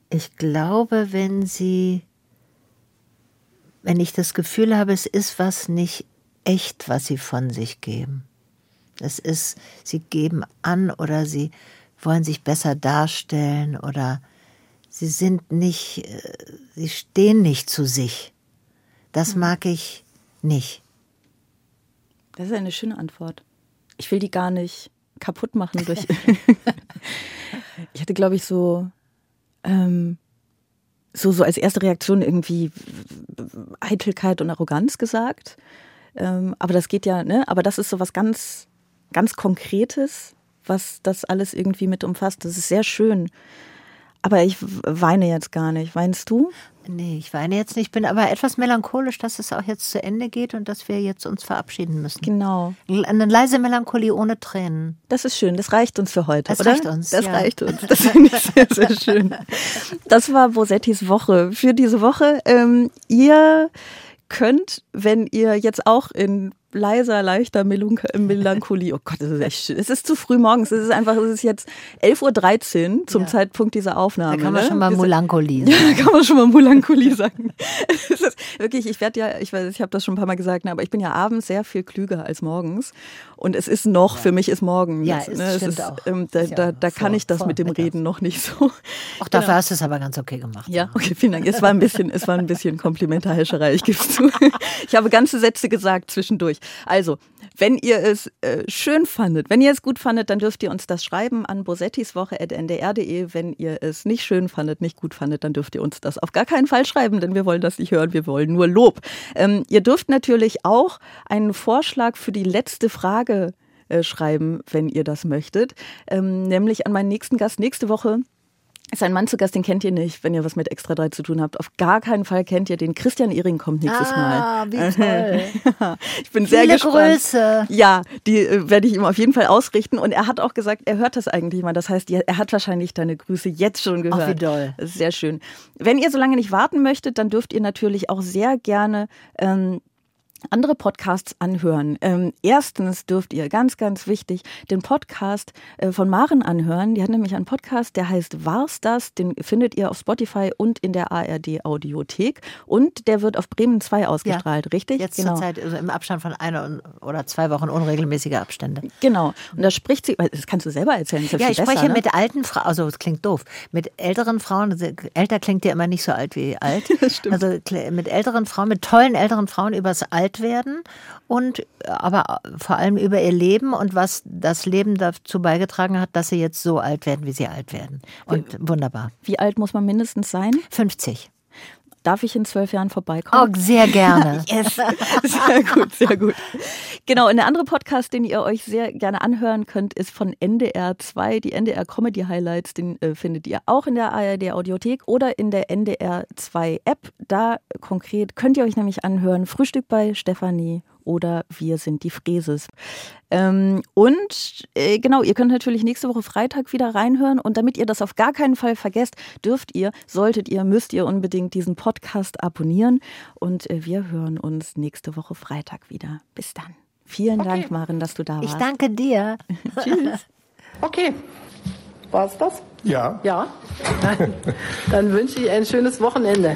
Ich glaube, wenn sie, wenn ich das Gefühl habe, es ist was nicht echt, was sie von sich geben. Es ist, sie geben an oder sie wollen sich besser darstellen oder sie sind nicht, äh, sie stehen nicht zu sich. Das mag ich nicht. Das ist eine schöne Antwort. Ich will die gar nicht kaputt machen durch. ich hatte, glaube ich, so, ähm, so, so als erste Reaktion irgendwie Eitelkeit und Arroganz gesagt. Ähm, aber das geht ja, ne? Aber das ist so was ganz, ganz Konkretes, was das alles irgendwie mit umfasst. Das ist sehr schön. Aber ich weine jetzt gar nicht. Weinst du? Nee, ich weine jetzt nicht, bin aber etwas melancholisch, dass es auch jetzt zu Ende geht und dass wir jetzt uns verabschieden müssen. Genau. Eine leise Melancholie ohne Tränen. Das ist schön, das reicht uns für heute. Das oder? reicht uns, Das ja. reicht uns. Das finde ich sehr, sehr schön. Das war Bosettis Woche für diese Woche. Ähm, ihr könnt, wenn ihr jetzt auch in leiser, leichter Melancholie, oh Gott, das ist echt schön. Es ist zu früh morgens. Es ist einfach, es ist jetzt 11.13 Uhr zum Ja. Zeitpunkt dieser Aufnahme. Da kann man ne? schon mal Melancholie Ja, sagen. da kann man schon mal Melancholie sagen. Es ist wirklich, ich werde ja, ich weiß, ich habe das schon ein paar Mal gesagt, ne, aber ich bin ja abends sehr viel klüger als morgens. Und es ist noch, für mich ist morgen. Ja, es ne, stimmt ist, auch. Ähm, da ja da, da kann vor- ich das mit dem. Reden noch nicht so. Auch dafür Genau. hast du es aber ganz okay gemacht. Ja, okay, vielen Dank. Es war ein bisschen, es war ein bisschen Komplementarhescherei, ich gebe es zu. Ich habe ganze Sätze gesagt zwischendurch. Also, wenn ihr es äh, schön fandet, wenn ihr es gut fandet, dann dürft ihr uns das schreiben an bosettiswoche.ndr.de. Wenn ihr es nicht schön fandet, nicht gut fandet, dann dürft ihr uns das auf gar keinen Fall schreiben, denn wir wollen das nicht hören, wir wollen nur Lob. Ähm, ihr dürft natürlich auch einen Vorschlag für die letzte Frage äh, schreiben, wenn ihr das möchtet, ähm, nämlich an meinen nächsten Gast nächste Woche ist ein Mann zu Gast, den kennt ihr nicht, wenn ihr was mit Extra 3 zu tun habt. Auf gar keinen Fall kennt ihr den. Christian Ehring kommt nächstes Ah, Mal. wie toll. ich bin sehr Viele gespannt. Grüße. Ja, die äh, werde ich ihm auf jeden Fall ausrichten. Und er hat auch gesagt, er hört das eigentlich mal. Das heißt, er hat wahrscheinlich deine Grüße jetzt schon gehört. Ach, wie doll. Das ist sehr schön. Wenn ihr so lange nicht warten möchtet, dann dürft ihr natürlich auch sehr gerne ähm, andere Podcasts anhören. Ähm, erstens dürft ihr, ganz, ganz wichtig, den Podcast äh, von Maren anhören. Die hat nämlich einen Podcast, der heißt War's das? Den findet ihr auf Spotify und in der ARD Audiothek. Und der wird auf Bremen 2 ausgestrahlt, richtig? Jetzt genau. zurzeit also im Abstand von einer oder zwei Wochen unregelmäßige Abstände. Genau. Und da spricht sie, das kannst du selber erzählen. Ja, ich spreche besser, ne? mit alten Frauen, also es klingt doof, mit älteren Frauen, also älter klingt ja immer nicht so alt wie alt. Also kl- mit älteren Frauen, mit tollen älteren Frauen übers Altwerden und äh, aber vor allem über ihr Leben und was das Leben dazu beigetragen hat, dass sie jetzt so alt werden, wie sie alt werden. Und wunderbar. Wie alt muss man mindestens sein? 50. Darf ich in zwölf Jahren vorbeikommen? Oh, sehr gerne. Yes. Sehr gut, sehr gut. Genau, und der andere Podcast, den ihr euch sehr gerne anhören könnt, ist von NDR 2, die NDR Comedy Highlights. Den äh, findet ihr auch in der ARD Audiothek oder in der NDR 2 App. Da konkret könnt ihr euch nämlich anhören, Frühstück bei Stefanie oder Wir sind die Fräses. Ähm, und äh, genau, ihr könnt natürlich nächste Woche Freitag wieder reinhören. Und damit ihr das auf gar keinen Fall vergesst, dürft ihr, solltet ihr, müsst ihr unbedingt diesen Podcast abonnieren. Und äh, wir hören uns nächste Woche Freitag wieder. Bis dann. Vielen Dank, Maren, dass du da warst. Ich danke dir. Tschüss. Okay. War's das? Ja. Ja. Dann, dann wünsche ich ein schönes Wochenende.